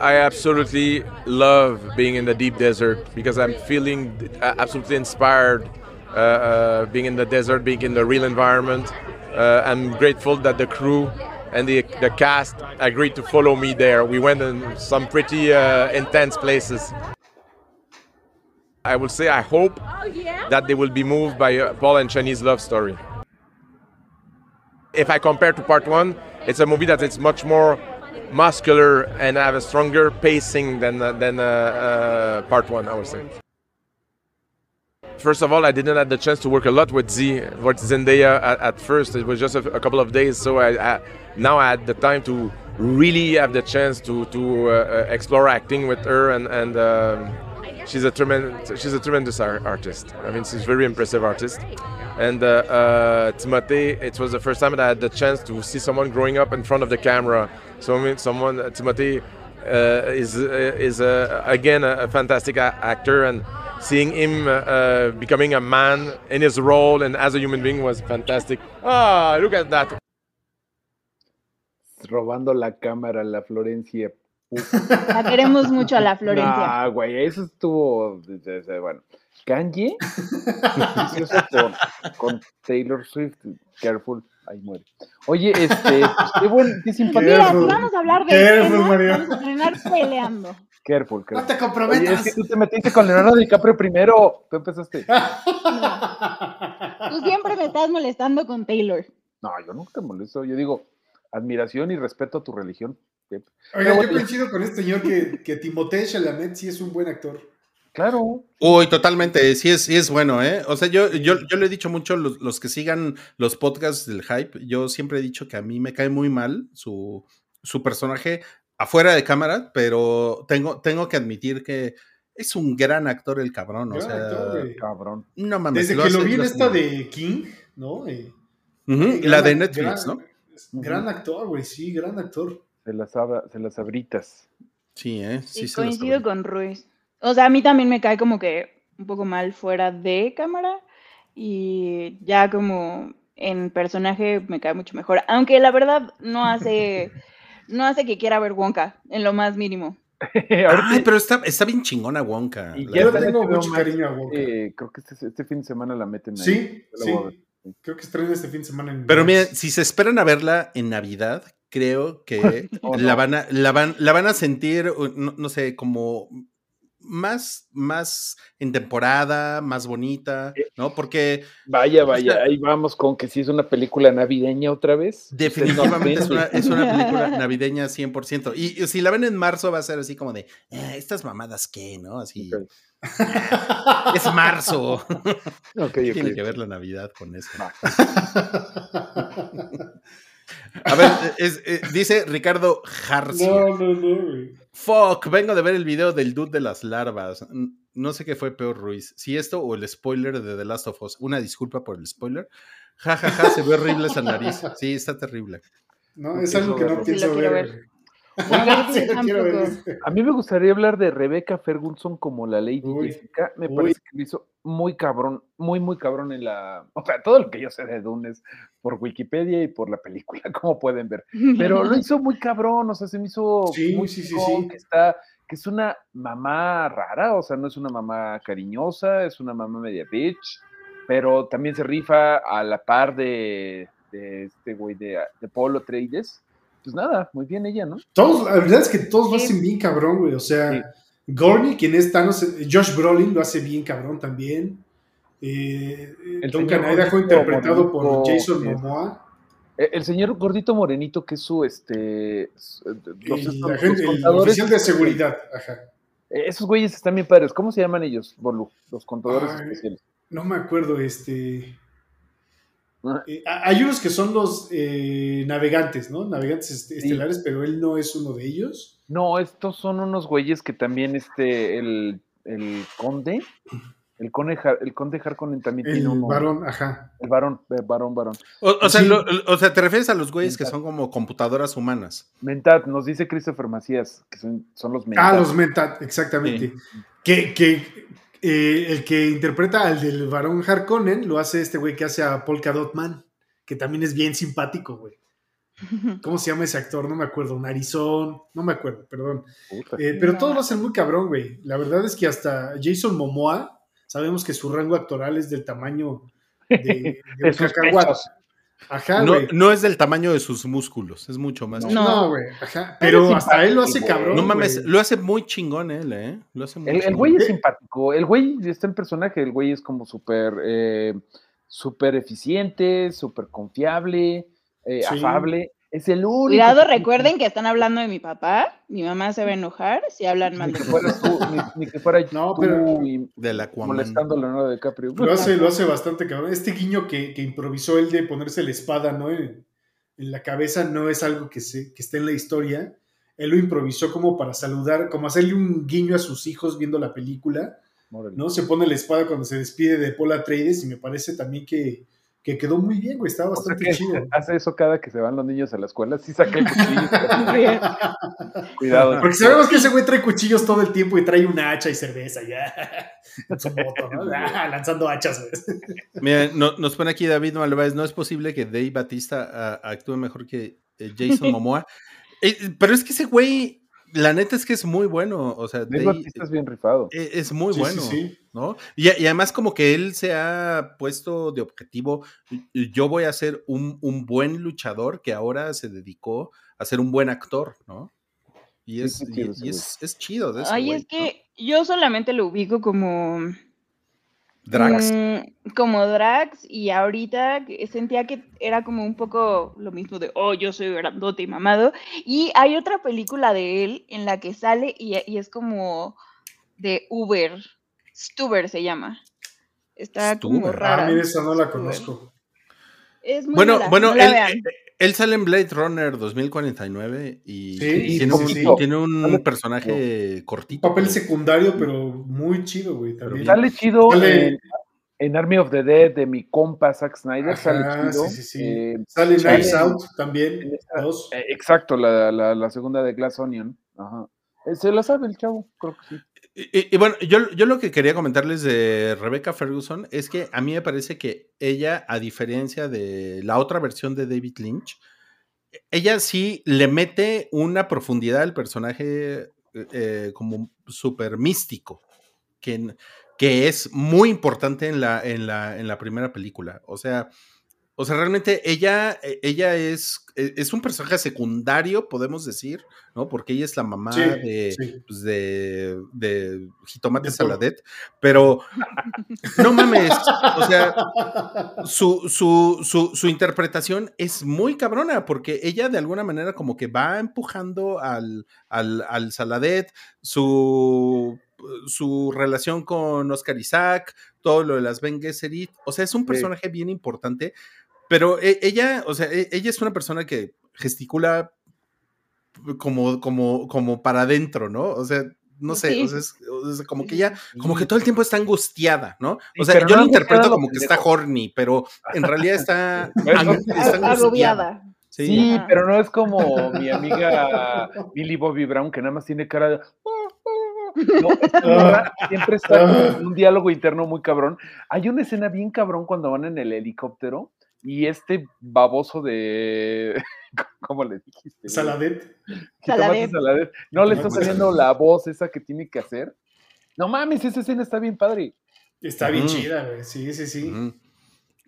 I absolutely love being in the deep desert because I'm feeling uh, absolutely inspired uh, uh, being in the desert, being in the real environment. Uh, I'm grateful that the crew and the, the cast agreed to follow me there. We went in some pretty uh, intense places. I will say I hope that they will be moved by uh, Paul and Cheney's love story. If I compare to part one, it's a movie that is much more muscular and have a stronger pacing than uh, than uh, uh, part one. I would say. First of all, I didn't have the chance to work a lot with Z, with Zendaya at, at first. It was just a, a couple of days, so I, I now I had the time to really have the chance to to uh, uh, explore acting with her and and um, she's a tremendous she's a tremendous ar- artist. I mean, she's a very impressive artist. And uh, uh, Timothée, it was the first time that I had the chance to see someone growing up in front of the camera. So I mean, someone Timothée uh, is uh, is uh, again a, a fantastic a- actor, and seeing him uh, uh, becoming a man in his role and as a human being was fantastic. Ah, look at that! Robando la cámara, la Florencia. La queremos mucho a la Florencia. Ah, güey, eso estuvo. de- de- Bueno, Kanye, delicioso con, con Taylor Swift. Careful, ahí muere. Oye, este, pues, qué buen, qué simpático. Mira, si vamos a hablar de María. vamos a terminar peleando. Careful, No careful. te Oye, es comprometas. que tú te metiste con Leonardo DiCaprio primero. Tú empezaste. Tú siempre me estás molestando con Taylor. No, yo nunca te molesto. Yo digo, admiración y respeto a tu religión. Oiga, Pero yo bueno. coincido con este señor que, que Timothée Chalamet sí es un buen actor. Claro. Uy, totalmente, sí es, sí es bueno, ¿eh? O sea, yo, yo, yo le he dicho mucho, los, los que sigan los podcasts del hype, yo siempre he dicho que a mí me cae muy mal su, su personaje afuera de cámara, pero tengo, tengo que admitir que es un gran actor el cabrón, o Gran sea, actor. Cabrón. no mames. Desde que lo vi en esta de King, ¿no? Eh, gran- la de Netflix, gran- ¿no? Gran actor, güey, sí, gran actor. Se las, abra- se las abritas. Sí, ¿eh? Sí, se coincido con Ruiz. O sea, a mí también me cae como que un poco mal fuera de cámara y ya como en personaje me cae mucho mejor. Aunque la verdad no hace, no hace que quiera ver Wonka en lo más mínimo. Ay, pero está, está bien chingona Wonka. Y Yo tengo mucho Max, cariño a Wonka. eh, creo que este, este fin de semana la meten ahí. Sí, Yo la sí. voy a ver. Creo que estrena este fin de semana en Pero miren, si se esperan a verla en Navidad, creo que Oh, la, no. van a, la, van, la van a sentir, no, no sé, como más, más en temporada, más bonita, ¿no? Porque Vaya, vaya, sea- ahí vamos con que si es una película navideña otra vez. definitivamente es una, es una película navideña 100%. Y, y si la ven en marzo va a ser así como de, "Ah, estas mamadas qué, ¿no? Así, es marzo. Ok, ¿Qué ok. tiene que ver la Navidad con eso? A ver, es- eh, dice Ricardo Jarcia. No, no, no, güey. Fuck, vengo de ver el video del dude de las larvas. No sé qué fue peor, Ruiz. Si esto o el spoiler de The Last of Us. Una disculpa por el spoiler. Ja, ja, ja, se ve horrible esa nariz. Sí, está terrible. No, es algo que no pienso ver. ver. Sí. A mí me gustaría hablar de Rebecca Ferguson como la Lady Uy, Jessica. Me uy. parece que lo hizo muy cabrón, muy, muy cabrón en la. O sea, todo lo que yo sé de Dune es por Wikipedia y por la película, como pueden ver. Pero lo hizo muy cabrón, o sea, se me hizo Sí, muy sí, sí, que está, que es una mamá rara, o sea, no es una mamá cariñosa, es una mamá media bitch, pero también se rifa a la par de, de este güey de, de Polo Trades. Pues nada, muy bien ella, ¿no? Todos, la verdad es que todos lo hacen bien cabrón, güey. O sea, Sí. Gorney, quien es Thanos, eh, Josh Brolin lo hace bien cabrón también. Eh, El Duncan señor Idaho, gordito, interpretado por morenito, Jason sí. Momoa. Eh, El señor gordito morenito, que es su, este, su- los, y estos- la gente- los el contadores, oficial de seguridad. Ajá. eh, Esos güeyes están bien padres. ¿Cómo se llaman ellos, Bolu? Los contadores Ay. especiales. No me acuerdo, este. Ah. eh, ha- hay unos que son los eh, navegantes, ¿no? Navegantes Sí. estelares, pero él no es uno de ellos. No, estos son unos güeyes que también, este, el, el conde, el conde, el conde Harkonnen también El tiene uno. varón, ajá. El varón, eh, varón, varón. O, o sea, Sí. lo- o sea, te refieres a los güeyes que son como computadoras humanas. Mentat, nos dice Christopher Macías, que son, son los Mentat. Ah, los Mentat, exactamente. Que, que eh, el que interpreta al del varón Harkonnen lo hace este güey que hace a Polka Dot Man, que también es bien simpático, güey. ¿Cómo se llama ese actor? No me acuerdo. Narizón, no me acuerdo, perdón. Eh, pero No. todos lo hacen muy cabrón, güey. La verdad es que hasta Jason Momoa, sabemos que su rango actoral es del tamaño de, de De un cacahuate. Ajá, No, güey. no es del tamaño de sus músculos, es mucho más. No. chico. No, güey. Ajá. Pero hasta él lo hace cabrón. No mames, güey. lo hace muy chingón él, ¿eh? Lo hace muy El, güey es simpático. El güey está en personaje. El güey es como súper eh, súper eficiente, súper confiable, eh, Sí. afable. Es el único. Cuidado, que- recuerden que están hablando de mi papá. Mi mamá se va a enojar si hablan mal Ni de fueras tú, ni, ni que fuera No, tú pero- Del Aquaman. molestando a Leonardo DiCaprio. Lo hace, lo hace bastante cabrón. Este guiño que, que improvisó él de ponerse la espada, ¿no? En, en la cabeza no es algo que, se, que esté en la historia. él lo improvisó como para saludar, como hacerle un guiño a sus hijos viendo la película. ¿no? Se pone la espada cuando se despide de Paul Atreides y me parece también que, que quedó muy bien, güey, estaba O sea bastante que chido. hace eso cada que se van los niños a la escuela, sí saca el cuchillo. Cuidado. Porque sabemos que ese güey trae cuchillos todo el tiempo y trae una hacha y cerveza ya. En su moto, ¿no? Ah, lanzando hachas, güey. Mira, no- nos pone aquí David Malváez, no es posible que Dave Batista ah, actúe mejor que eh, Jason Momoa. Eh, pero es que ese güey, la neta es que es muy bueno, o sea, Dave Dave- Bautista es bien rifado. eh, es muy Sí, bueno. sí, sí. ¿no? Y, y además como que él se ha puesto de objetivo, yo voy a ser un, un buen luchador que ahora se dedicó a ser un buen actor, ¿no? Y Sí, es, sí, y- chido y es, es chido de ese Ay, güey, es que yo solamente lo ubico como. Drax. mm, como Drax, y ahorita sentía que era como un poco lo mismo de, oh, yo soy grandote y mamado. Y hay otra película de él en la que sale y, y es como de Uber. Stuber se llama. Está como rara. Ah, mira, esa no la conozco. Es muy Bueno, mala, bueno, no él, vean. él- él sale en Blade Runner 2049 y, Sí, y tiene, un, sí. tiene un Sale- personaje cortito. papel secundario, pero muy chido, güey. También. Sale chido Sale- en, en Army of the Dead de mi compa Zack Snyder. sale chido. sí, sí, sí. Eh, Sale Knives en- Out también. en esta- Dos. eh, exacto, la, la, la segunda de Glass Onion. Ajá. Eh, Se la sabe el chavo, creo que sí. Y, bueno, yo, yo lo que quería comentarles de Rebecca Ferguson es que a mí me parece que ella, a diferencia de la otra versión de David Lynch, ella sí le mete una profundidad al personaje eh, como súper místico, que, que es muy importante en la, en, la, en la primera película. O sea, o sea, realmente ella, eh, ella es, eh, es un personaje secundario, podemos decir, ¿no? Porque ella es la mamá Sí, de, sí. pues, de, de Jitomate De. Saladet, pero no mames, o sea, su, su, su, su interpretación es muy cabrona, porque ella de alguna manera como que va empujando al, al, al Saladet, su, su relación con Oscar Isaac, todo lo de las Ben Gesserit, o sea, es un personaje bien importante, pero e- ella, o sea, e- ella es una persona que gesticula como, como, como para adentro, ¿no? O sea, no sé, Sí. o sea, es- o sea, como que ella, como que todo el tiempo está angustiada, ¿no? O sea, pero yo no lo interpreto como que está horny, pero en realidad está, está. Agobiada. Sí. Sí, pero no es como mi amiga Billy Bobby Brown, que nada más tiene cara de. No, siempre está en un diálogo interno muy cabrón. Hay una escena bien cabrón cuando van en el helicóptero y este baboso de. ¿Cómo le dijiste? Saladet. Saladet. Saladet. No le está Jitomate saliendo la voz esa que tiene que hacer. No mames, esa escena está bien padre. Está bien chida, güey. Sí, sí, sí.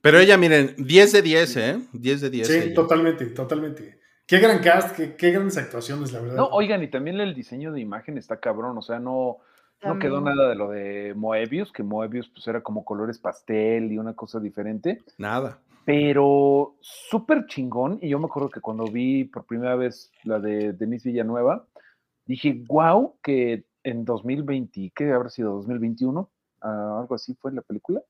Pero ella, miren, 10 de 10, ¿eh? 10 de 10. Sí, ella. totalmente, totalmente. Qué gran cast, qué, qué grandes actuaciones, la verdad. No, oigan, y también el diseño de imagen está cabrón, o sea, no, no quedó nada de lo de Moebius, que Moebius pues era como colores pastel y una cosa diferente, Nada. Pero súper chingón, y yo me acuerdo que cuando vi por primera vez la de Denise Villanueva, dije, wow, que en 2020, ¿qué habrá sido? 2021, Ah, algo así fue la película,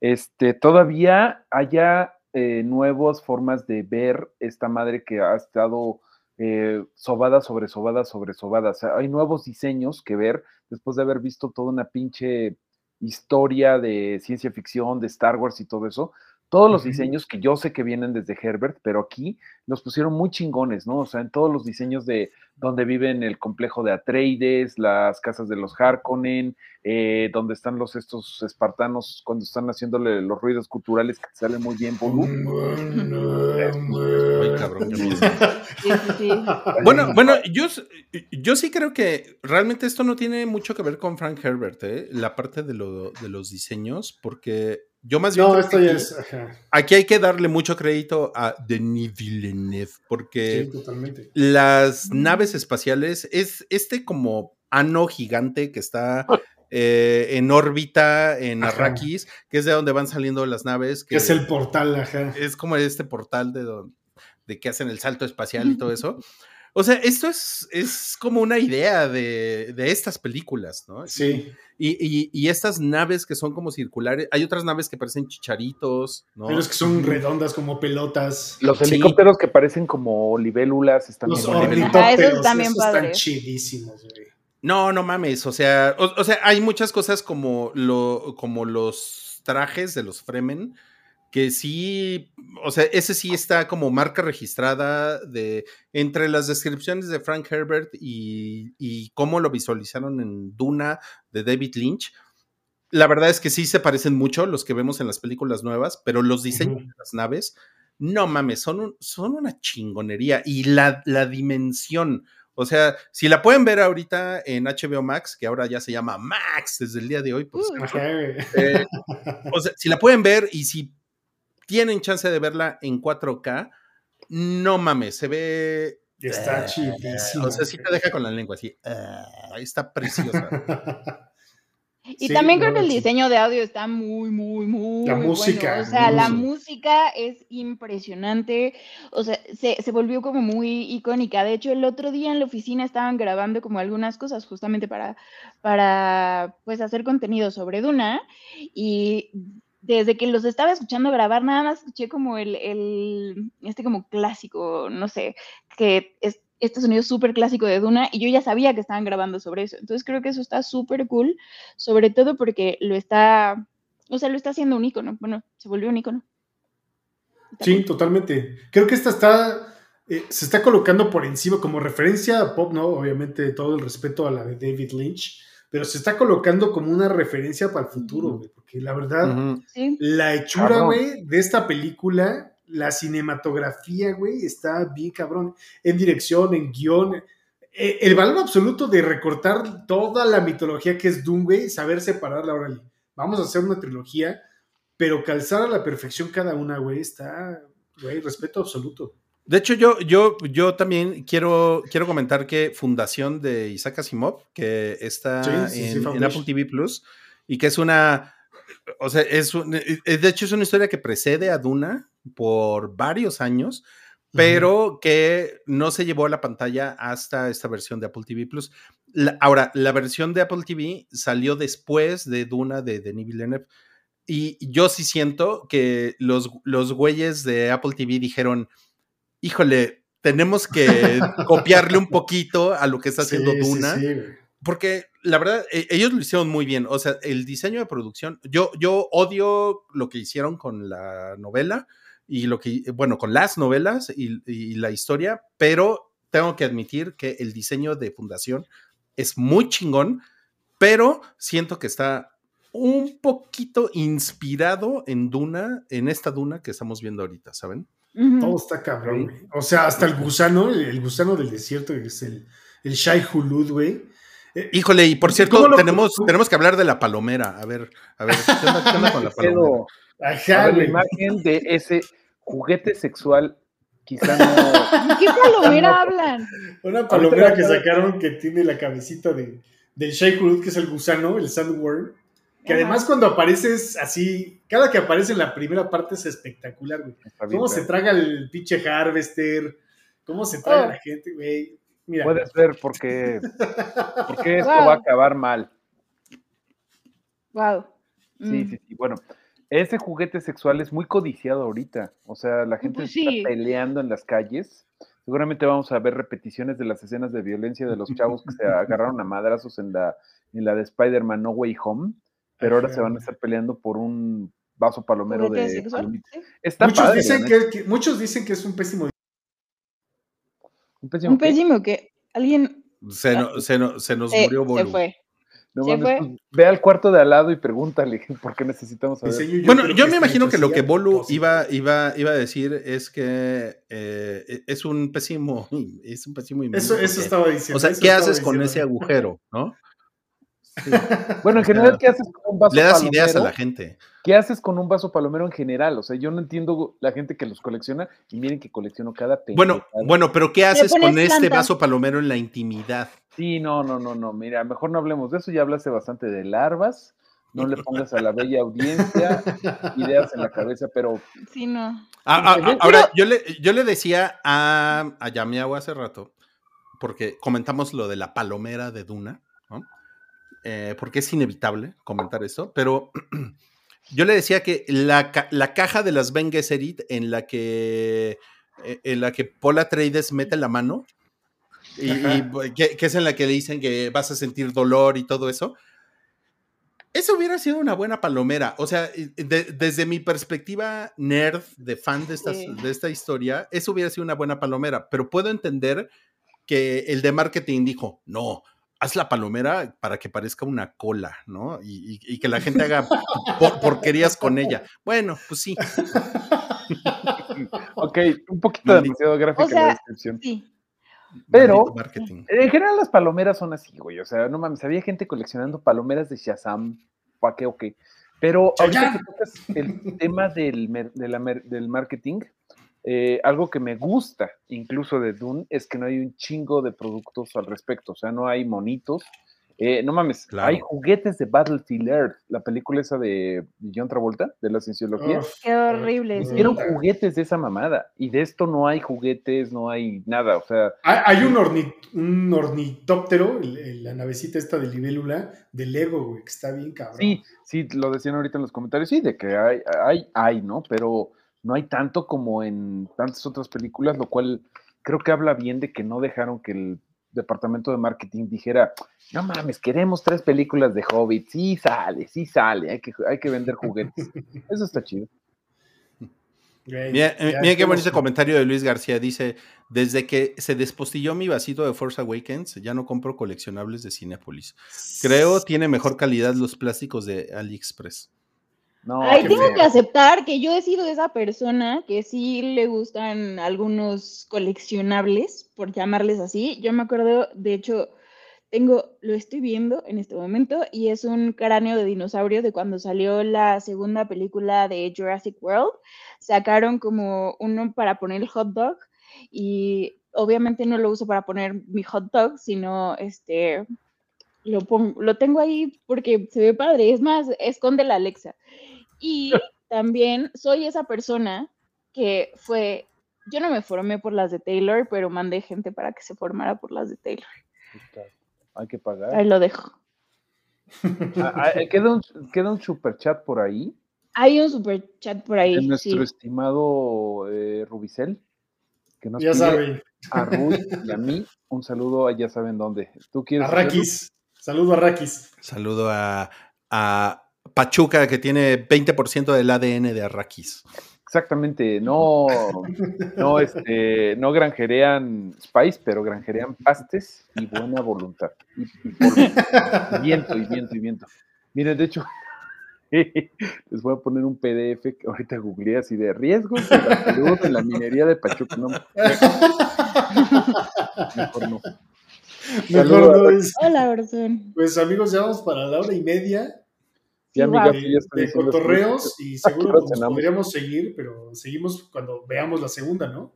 este, todavía haya eh, nuevas formas de ver esta madre que ha estado eh, sobada sobre sobada sobre sobada. O sea, hay nuevos diseños que ver después de haber visto toda una pinche historia de ciencia ficción, de Star Wars y todo eso. Todos los diseños que yo sé que vienen desde Herbert, pero aquí los pusieron muy chingones, ¿no? O sea, en todos los diseños de donde viven el complejo de Atreides, las casas de los Harkonnen, eh, donde están los estos espartanos cuando están haciéndole los ruidos culturales que salen muy bien. Bueno, bueno, yo, yo sí creo que realmente esto no tiene mucho que ver con Frank Herbert, ¿eh? la parte de, lo- de los diseños, porque yo más bien No, esto ya es. Ajá. aquí hay que darle mucho crédito a Denis Villeneuve, porque las naves espaciales es este como ano gigante que está eh, en órbita en Ajá. Arrakis, que es de donde van saliendo las naves. Que es el portal, ajá. es como este portal de, don- de que hacen el salto espacial y todo eso. O sea, esto es, es como una idea de, de estas películas, ¿no? Sí. Y, y- y estas naves que son como circulares, hay otras naves que parecen chicharitos, ¿no? Pero es que son redondas como pelotas. Los Sí. helicópteros que parecen como libélulas están Los ornitópteros. Ah, esos también esos están chidísimos, güey. No, no mames, o sea, o, o sea, hay muchas cosas como, lo, como los trajes de los Fremen, que sí, o sea, ese sí está como marca registrada de entre las descripciones de Frank Herbert y, y cómo lo visualizaron en Duna de David Lynch. La verdad es que sí se parecen mucho los que vemos en las películas nuevas, pero los diseños de las naves, no mames, son, un- son una chingonería. Y la, la dimensión, o sea, si la pueden ver ahorita en HBO Max, que ahora ya se llama Max desde el día de hoy, Uh. güey. eh, o sea, si la pueden ver y si tienen chance de verla en 4K, no mames, se ve. Está eh, chidísimo. O sea, sí te deja con la lengua así. ah, está preciosa. Y Sí, también creo no, que el sí. diseño de audio está muy, muy, muy La bueno. música, O sea, la música es impresionante. O sea, se, se volvió como muy icónica. De hecho, el otro día en la oficina estaban grabando como algunas cosas justamente para, para pues hacer contenido sobre Duna. Y desde que los estaba escuchando grabar, nada más escuché como el, el este como clásico, no sé, que es este sonido súper clásico de Duna y yo ya sabía que estaban grabando sobre eso. Entonces creo que eso está súper cool, sobre todo porque lo está, o sea, lo está haciendo un icono. Bueno, se volvió un icono. Sí, totalmente. Creo que esta está. eh, se está colocando por encima como referencia a pop, ¿no? Obviamente, todo el respeto a la de David Lynch, pero se está colocando como una referencia para el futuro, güey. Porque la verdad. Sí. la hechura, güey, de esta película, la cinematografía, güey, está bien cabrón. En dirección, en guion. Eh, El valor absoluto de recortar toda la mitología que es Doom, güey, saber separarla, órale. Vamos a hacer una trilogía, pero calzar a la perfección cada una, güey, está, güey, respeto absoluto. De hecho, yo, yo, yo también quiero, quiero comentar que Fundación de Isaac Asimov, que está Sí, sí, sí, en. Apple TV Plus, y que es una. O sea, es un- eh, de hecho, es una historia que precede a Duna por varios años, pero que no se llevó a la pantalla hasta esta versión de Apple TV Plus. La- ahora, la versión de Apple TV salió después de Duna de Denis Villeneuve. Y yo sí siento que los, los güeyes de Apple TV dijeron, híjole, tenemos que copiarle un poquito a lo que está haciendo Sí, Duna. sí. Porque la verdad, e- ellos lo hicieron muy bien. O sea, el diseño de producción, yo, yo odio lo que hicieron con la novela y lo que, bueno, con las novelas y, y la historia, pero tengo que admitir que el diseño de fundación es muy chingón, pero siento que está un poquito inspirado en Duna, en esta Duna que estamos viendo ahorita, ¿saben? Todo está cabrón, güey. O sea, hasta el gusano, el, el gusano del desierto, que es el, el Shai Hulud, güey. Eh, Híjole, y por cierto, ¿Cómo lo- tenemos, tenemos que hablar de la palomera. A ver, a ver, ¿qué onda, qué onda con la palomera? Quedo- Ajá, a ver, la imagen de ese juguete sexual quizá no... ¿De qué palomera hablan? Una palomera que sacaron que tiene la cabecita de, del Shai Hulud, que es el gusano, el sandworm. Que Ajá. además cuando apareces así, cada que aparece en la primera parte es espectacular, güey. Bien, Cómo se traga el pinche Harvester, cómo se traga Oh. la gente, güey. Mira, Puedes ver por qué, por qué esto Wow. va a acabar mal. Wow. Sí, sí, sí. Bueno, ese juguete sexual es muy codiciado ahorita. O sea, la gente Pues está peleando en las calles. Seguramente vamos a ver repeticiones de las escenas de violencia de los chavos que se agarraron a madrazos en la, en la de Spider-Man No Way Home, pero ahora se van a estar peleando por un vaso palomero ¿Juguete de. Sí. Está muchos, padre, dicen que, que- muchos dicen que es un pésimo. Un pésimo Un pésimo que alguien Se, no- se, no- se nos se, murió se Bolu. fue. No se mames, fue. pues, ve al cuarto de al lado y pregúntale por qué necesitamos saber. diseño, Bueno, yo me imagino que lo que a Bolu iba, iba, iba a decir es que eh, es un pésimo, es un pésimo Eso, eso estaba diciendo. O sea, ¿qué haces con diciendo. ese agujero? ¿No? Bueno, en general, ¿qué haces con un vaso Le das palomero? ideas a la gente. ¿Qué haces con un vaso palomero en general? O sea, yo no entiendo la gente que los colecciona y miren que colecciono cada Bueno, pendejada. bueno, pero ¿qué haces con este vaso palomero en la intimidad? Sí, no, no, no, no. Mira, mejor no hablemos de eso. Ya hablaste bastante de larvas. No le pongas a la bella audiencia ideas en la cabeza, pero Sí, no. Ah, ah, ah, ahora, yo le, yo le decía a, a Yamiao hace rato porque comentamos lo de la palomera de Duna, ¿no? Eh, porque es inevitable comentar esto, pero yo le decía que la, la caja de las Ben Gesserit en la que eh, en la que Paula Trades mete la mano y, y que, que, es en la que le dicen que vas a sentir dolor y todo eso. Eso hubiera sido una buena palomera. O sea, de, desde mi perspectiva nerd, de fan de, estas, sí. de esta historia, eso hubiera sido una buena palomera. Pero puedo entender que el de marketing dijo, no, haz la palomera para que parezca una cola, ¿no? Y, y, y que la gente haga por, porquerías con ella. Bueno, pues sí. ok, un poquito Maldito. demasiado gráfica o sea, la descripción. Sí. Pero en general las palomeras son así, güey. O sea, no mames, había gente coleccionando palomeras de Shazam. ¿Para qué o qué? Pero ahorita que tocas el tema del, de la, del marketing, eh, algo que me gusta incluso de Dune es que no hay un chingo de productos al respecto. O sea, no hay monitos. Eh, no mames, claro. hay juguetes de Battlefield Earth, la película esa de John Travolta, de la cienciología. Qué horrible. Hicieron sí. juguetes de esa mamada. Y de esto no hay juguetes, no hay nada. O sea. Hay, hay un, orni, un, ornitóptero, la navecita esta de libélula, de Lego, güey, que está bien cabrón. Sí, sí, lo decían ahorita en los comentarios. Sí, de que hay, hay, hay, ¿no? Pero no hay tanto como en tantas otras películas, lo cual creo que habla bien de que no dejaron que el departamento de marketing dijera, no mames, queremos tres películas de Hobbit, sí sale, sí sale, hay que, hay que vender juguetes. Eso está chido. Mira, mira qué bonito comentario de Luis García. Dice, desde que se despostilló mi vasito de Force Awakens, ya no compro coleccionables de Cinepolis. Creo tiene mejor calidad los plásticos de AliExpress. No, Ay, tengo feo. que aceptar que yo he sido esa persona que sí le gustan algunos coleccionables, por llamarles así. Yo me acuerdo, de hecho, tengo, lo estoy viendo en este momento y es un cráneo de dinosaurio de cuando salió la segunda película de Jurassic World. Sacaron como uno para poner el hot dog y obviamente no lo uso para poner mi hot dog, sino este lo, pongo, lo tengo ahí porque se ve padre. Es más, esconde la Alexa. Y también soy esa persona que fue, yo no me formé por las de Taylor, pero mandé gente para que se formara por las de Taylor. Hay que pagar. Ahí lo dejo. ah, ¿queda, un, ¿Queda un super chat por ahí? Hay un super chat por ahí. De nuestro sí. estimado eh, Rubicel. Que nos ya saben. A Rui y a mí un saludo a ya saben dónde. ¿Tú quieres? Arrakis. Saludo a Arrakis. Saludo a, a Pachuca, que tiene 20% del ADN de Arrakis. Exactamente, no, no, este, no granjerean Spice, pero granjerean pastes y buena voluntad. Y, y, y viento, y viento, y viento. Miren, de hecho, les voy a poner un PDF que ahorita googleé así de riesgos de la en la minería de Pachuca. No, mejor no. Mejor no es. Hola, Orson. Pues amigos, ya vamos para la hora y media. Sí, amiga, de, de, de cotorreos y seguro pues, podríamos seguir, pero seguimos cuando veamos la segunda, ¿no?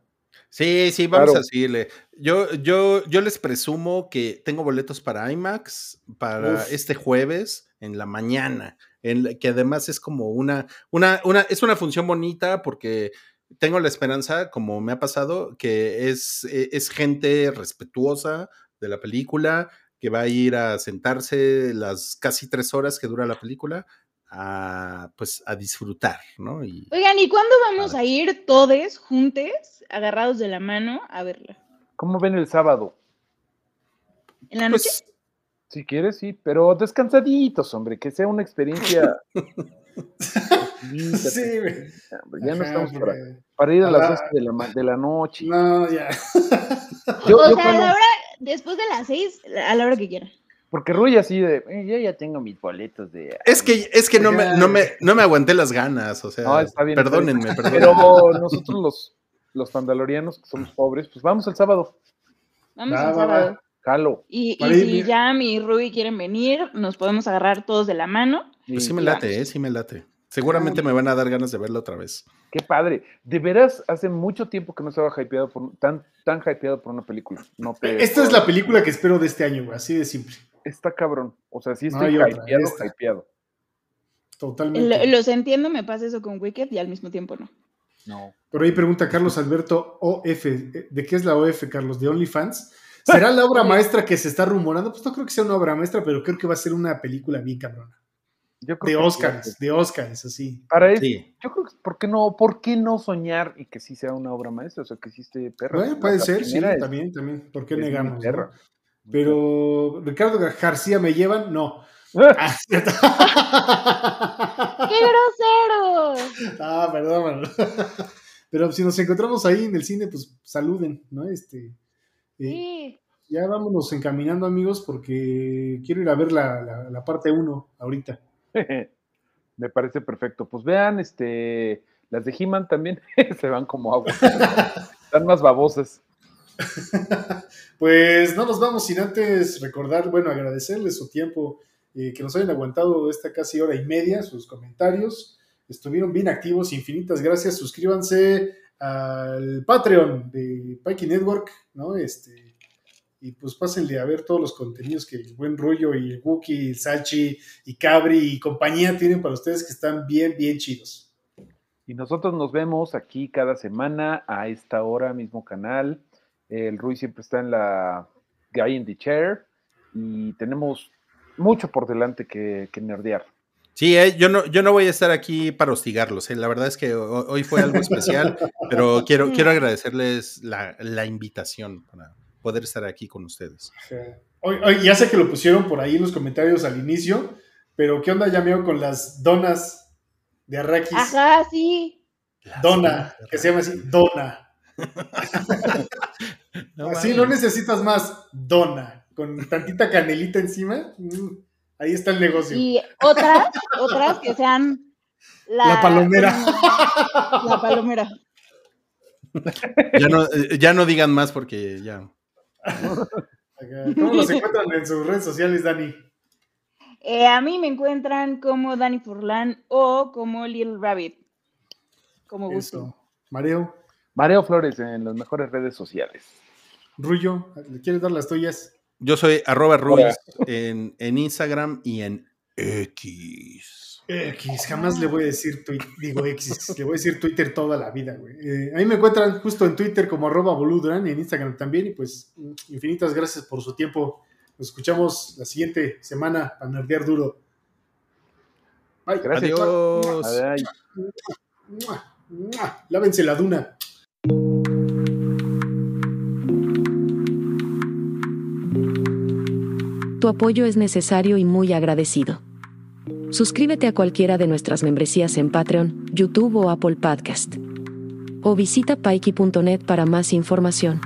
Sí, sí, vamos claro. a seguirle. Yo, yo, yo les presumo que tengo boletos para IMAX para Uf. este jueves en la mañana, en, que además es como una, una, una, es una función bonita porque tengo la esperanza, como me ha pasado, que es, es gente respetuosa de la película, que va a ir a sentarse las casi tres horas que dura la película a, pues, a disfrutar, ¿no? Y, Oigan, ¿y cuándo vamos a, a ir todos juntos, agarrados de la mano, a verla? ¿Cómo ven el sábado? ¿En la noche? Pues, si quieres, sí, pero descansaditos, hombre, que sea una experiencia. sí, ya no estamos para, para, ir a las 12 de la, de la noche. No, ya. yo, o yo sea, cuando... a la hora, después de las 6, a la hora que quieran. Porque Ruy así de, eh, yo ya tengo mis boletos de... Es que, es que no, me, no, me, no me aguanté las ganas, o sea, no, está bien, perdónenme, está bien. Pero nosotros los, los pandalorianos, que somos pobres, pues vamos el sábado. Vamos el sábado. Jalo. Y, y si Jam y Ruby quieren venir, nos podemos agarrar todos de la mano. Pues sí me late, eh, sí me late. Seguramente me van a dar ganas de verlo otra vez. Qué padre. De veras, hace mucho tiempo que no estaba hypeado por, tan, tan hypeado por una película. No te, Esta es la película que espero de este año, güey, así de simple. Está cabrón. O sea, sí estoy no hypeado, otra, hypeado. Totalmente. Los entiendo, me pasa eso con Wicked y al mismo tiempo no. No. Por ahí pregunta Carlos Alberto OF. ¿De qué es la OF, Carlos? ¿De OnlyFans? ¿Será la obra maestra que se está rumorando? Pues no creo que sea una obra maestra, pero creo que va a ser una película bien cabrona. Yo creo De Oscars, de Oscars, así. Para eso, Sí. yo creo que ¿por qué no, por qué no soñar y que sí sea una obra maestra? O sea, que sí esté perra. Bueno, puede La ser, sí, es- también, también. ¿Por qué negamos? no? Pero Ricardo García me llevan, no. Ah. ¡Qué grosero! ah, perdón, perdón. Pero si nos encontramos ahí en el cine, pues saluden, ¿no? Este, eh, Sí. ya vámonos encaminando, amigos, porque quiero ir a ver la, la- la parte 1 ahorita. Me parece perfecto. Pues vean, este, las de He-Man también se van como agua. Están más babosas. Pues no nos vamos sin antes recordar, bueno, agradecerles su tiempo, eh, que nos hayan aguantado esta casi hora y media, sus comentarios. Estuvieron bien activos, infinitas gracias. Suscríbanse al Patreon de Pikey Network, ¿no? Este, y pues pásenle a ver todos los contenidos que el buen Rollo y el Wookie, el Salchi y Cabri y compañía tienen para ustedes que están bien, bien chidos. Y nosotros nos vemos aquí cada semana a esta hora, mismo canal. El Rui siempre está en la Guy in the Chair y tenemos mucho por delante que, que nerdear. Sí, eh, yo, no, yo no voy a estar aquí para hostigarlos. eh, La verdad es que ho- hoy fue algo especial, pero quiero, quiero agradecerles la, la invitación para poder estar aquí con ustedes. Hoy, hoy- ya sé que lo pusieron por ahí en los comentarios al inicio, pero ¿qué onda, Yameo, con las donas de Arrakis? Ajá, sí. Dona, que se llama así, Dona. No así no necesitas más, Dona, con tantita canelita encima. mm, ahí está el negocio. Y otras, otras que sean la, La palomera. La palomera. Ya no, eh, ya no digan más porque ya. ¿Cómo los encuentran en sus redes sociales, Dani? Eh, a mí me encuentran como Dani Furlan o como Little Rabbit. Como gusto. Eso. Mareo, Mareo Flores en las mejores redes sociales. Rullo, ¿le quieres dar las tuyas? Yo soy arroba Ruiz en, en Instagram y en X. X, jamás le voy a decir Twitter, digo X, le voy a decir Twitter toda la vida, güey. Eh, a mí me encuentran justo en Twitter como arroba boludran y en Instagram también, y pues infinitas gracias por su tiempo. Nos escuchamos la siguiente semana para nerdear duro. Bye. Gracias. Adiós. Lávense la duna. Tu apoyo es necesario y muy agradecido. Suscríbete a cualquiera de nuestras membresías en Patreon, YouTube o Apple Podcast. O visita paiki.net para más información.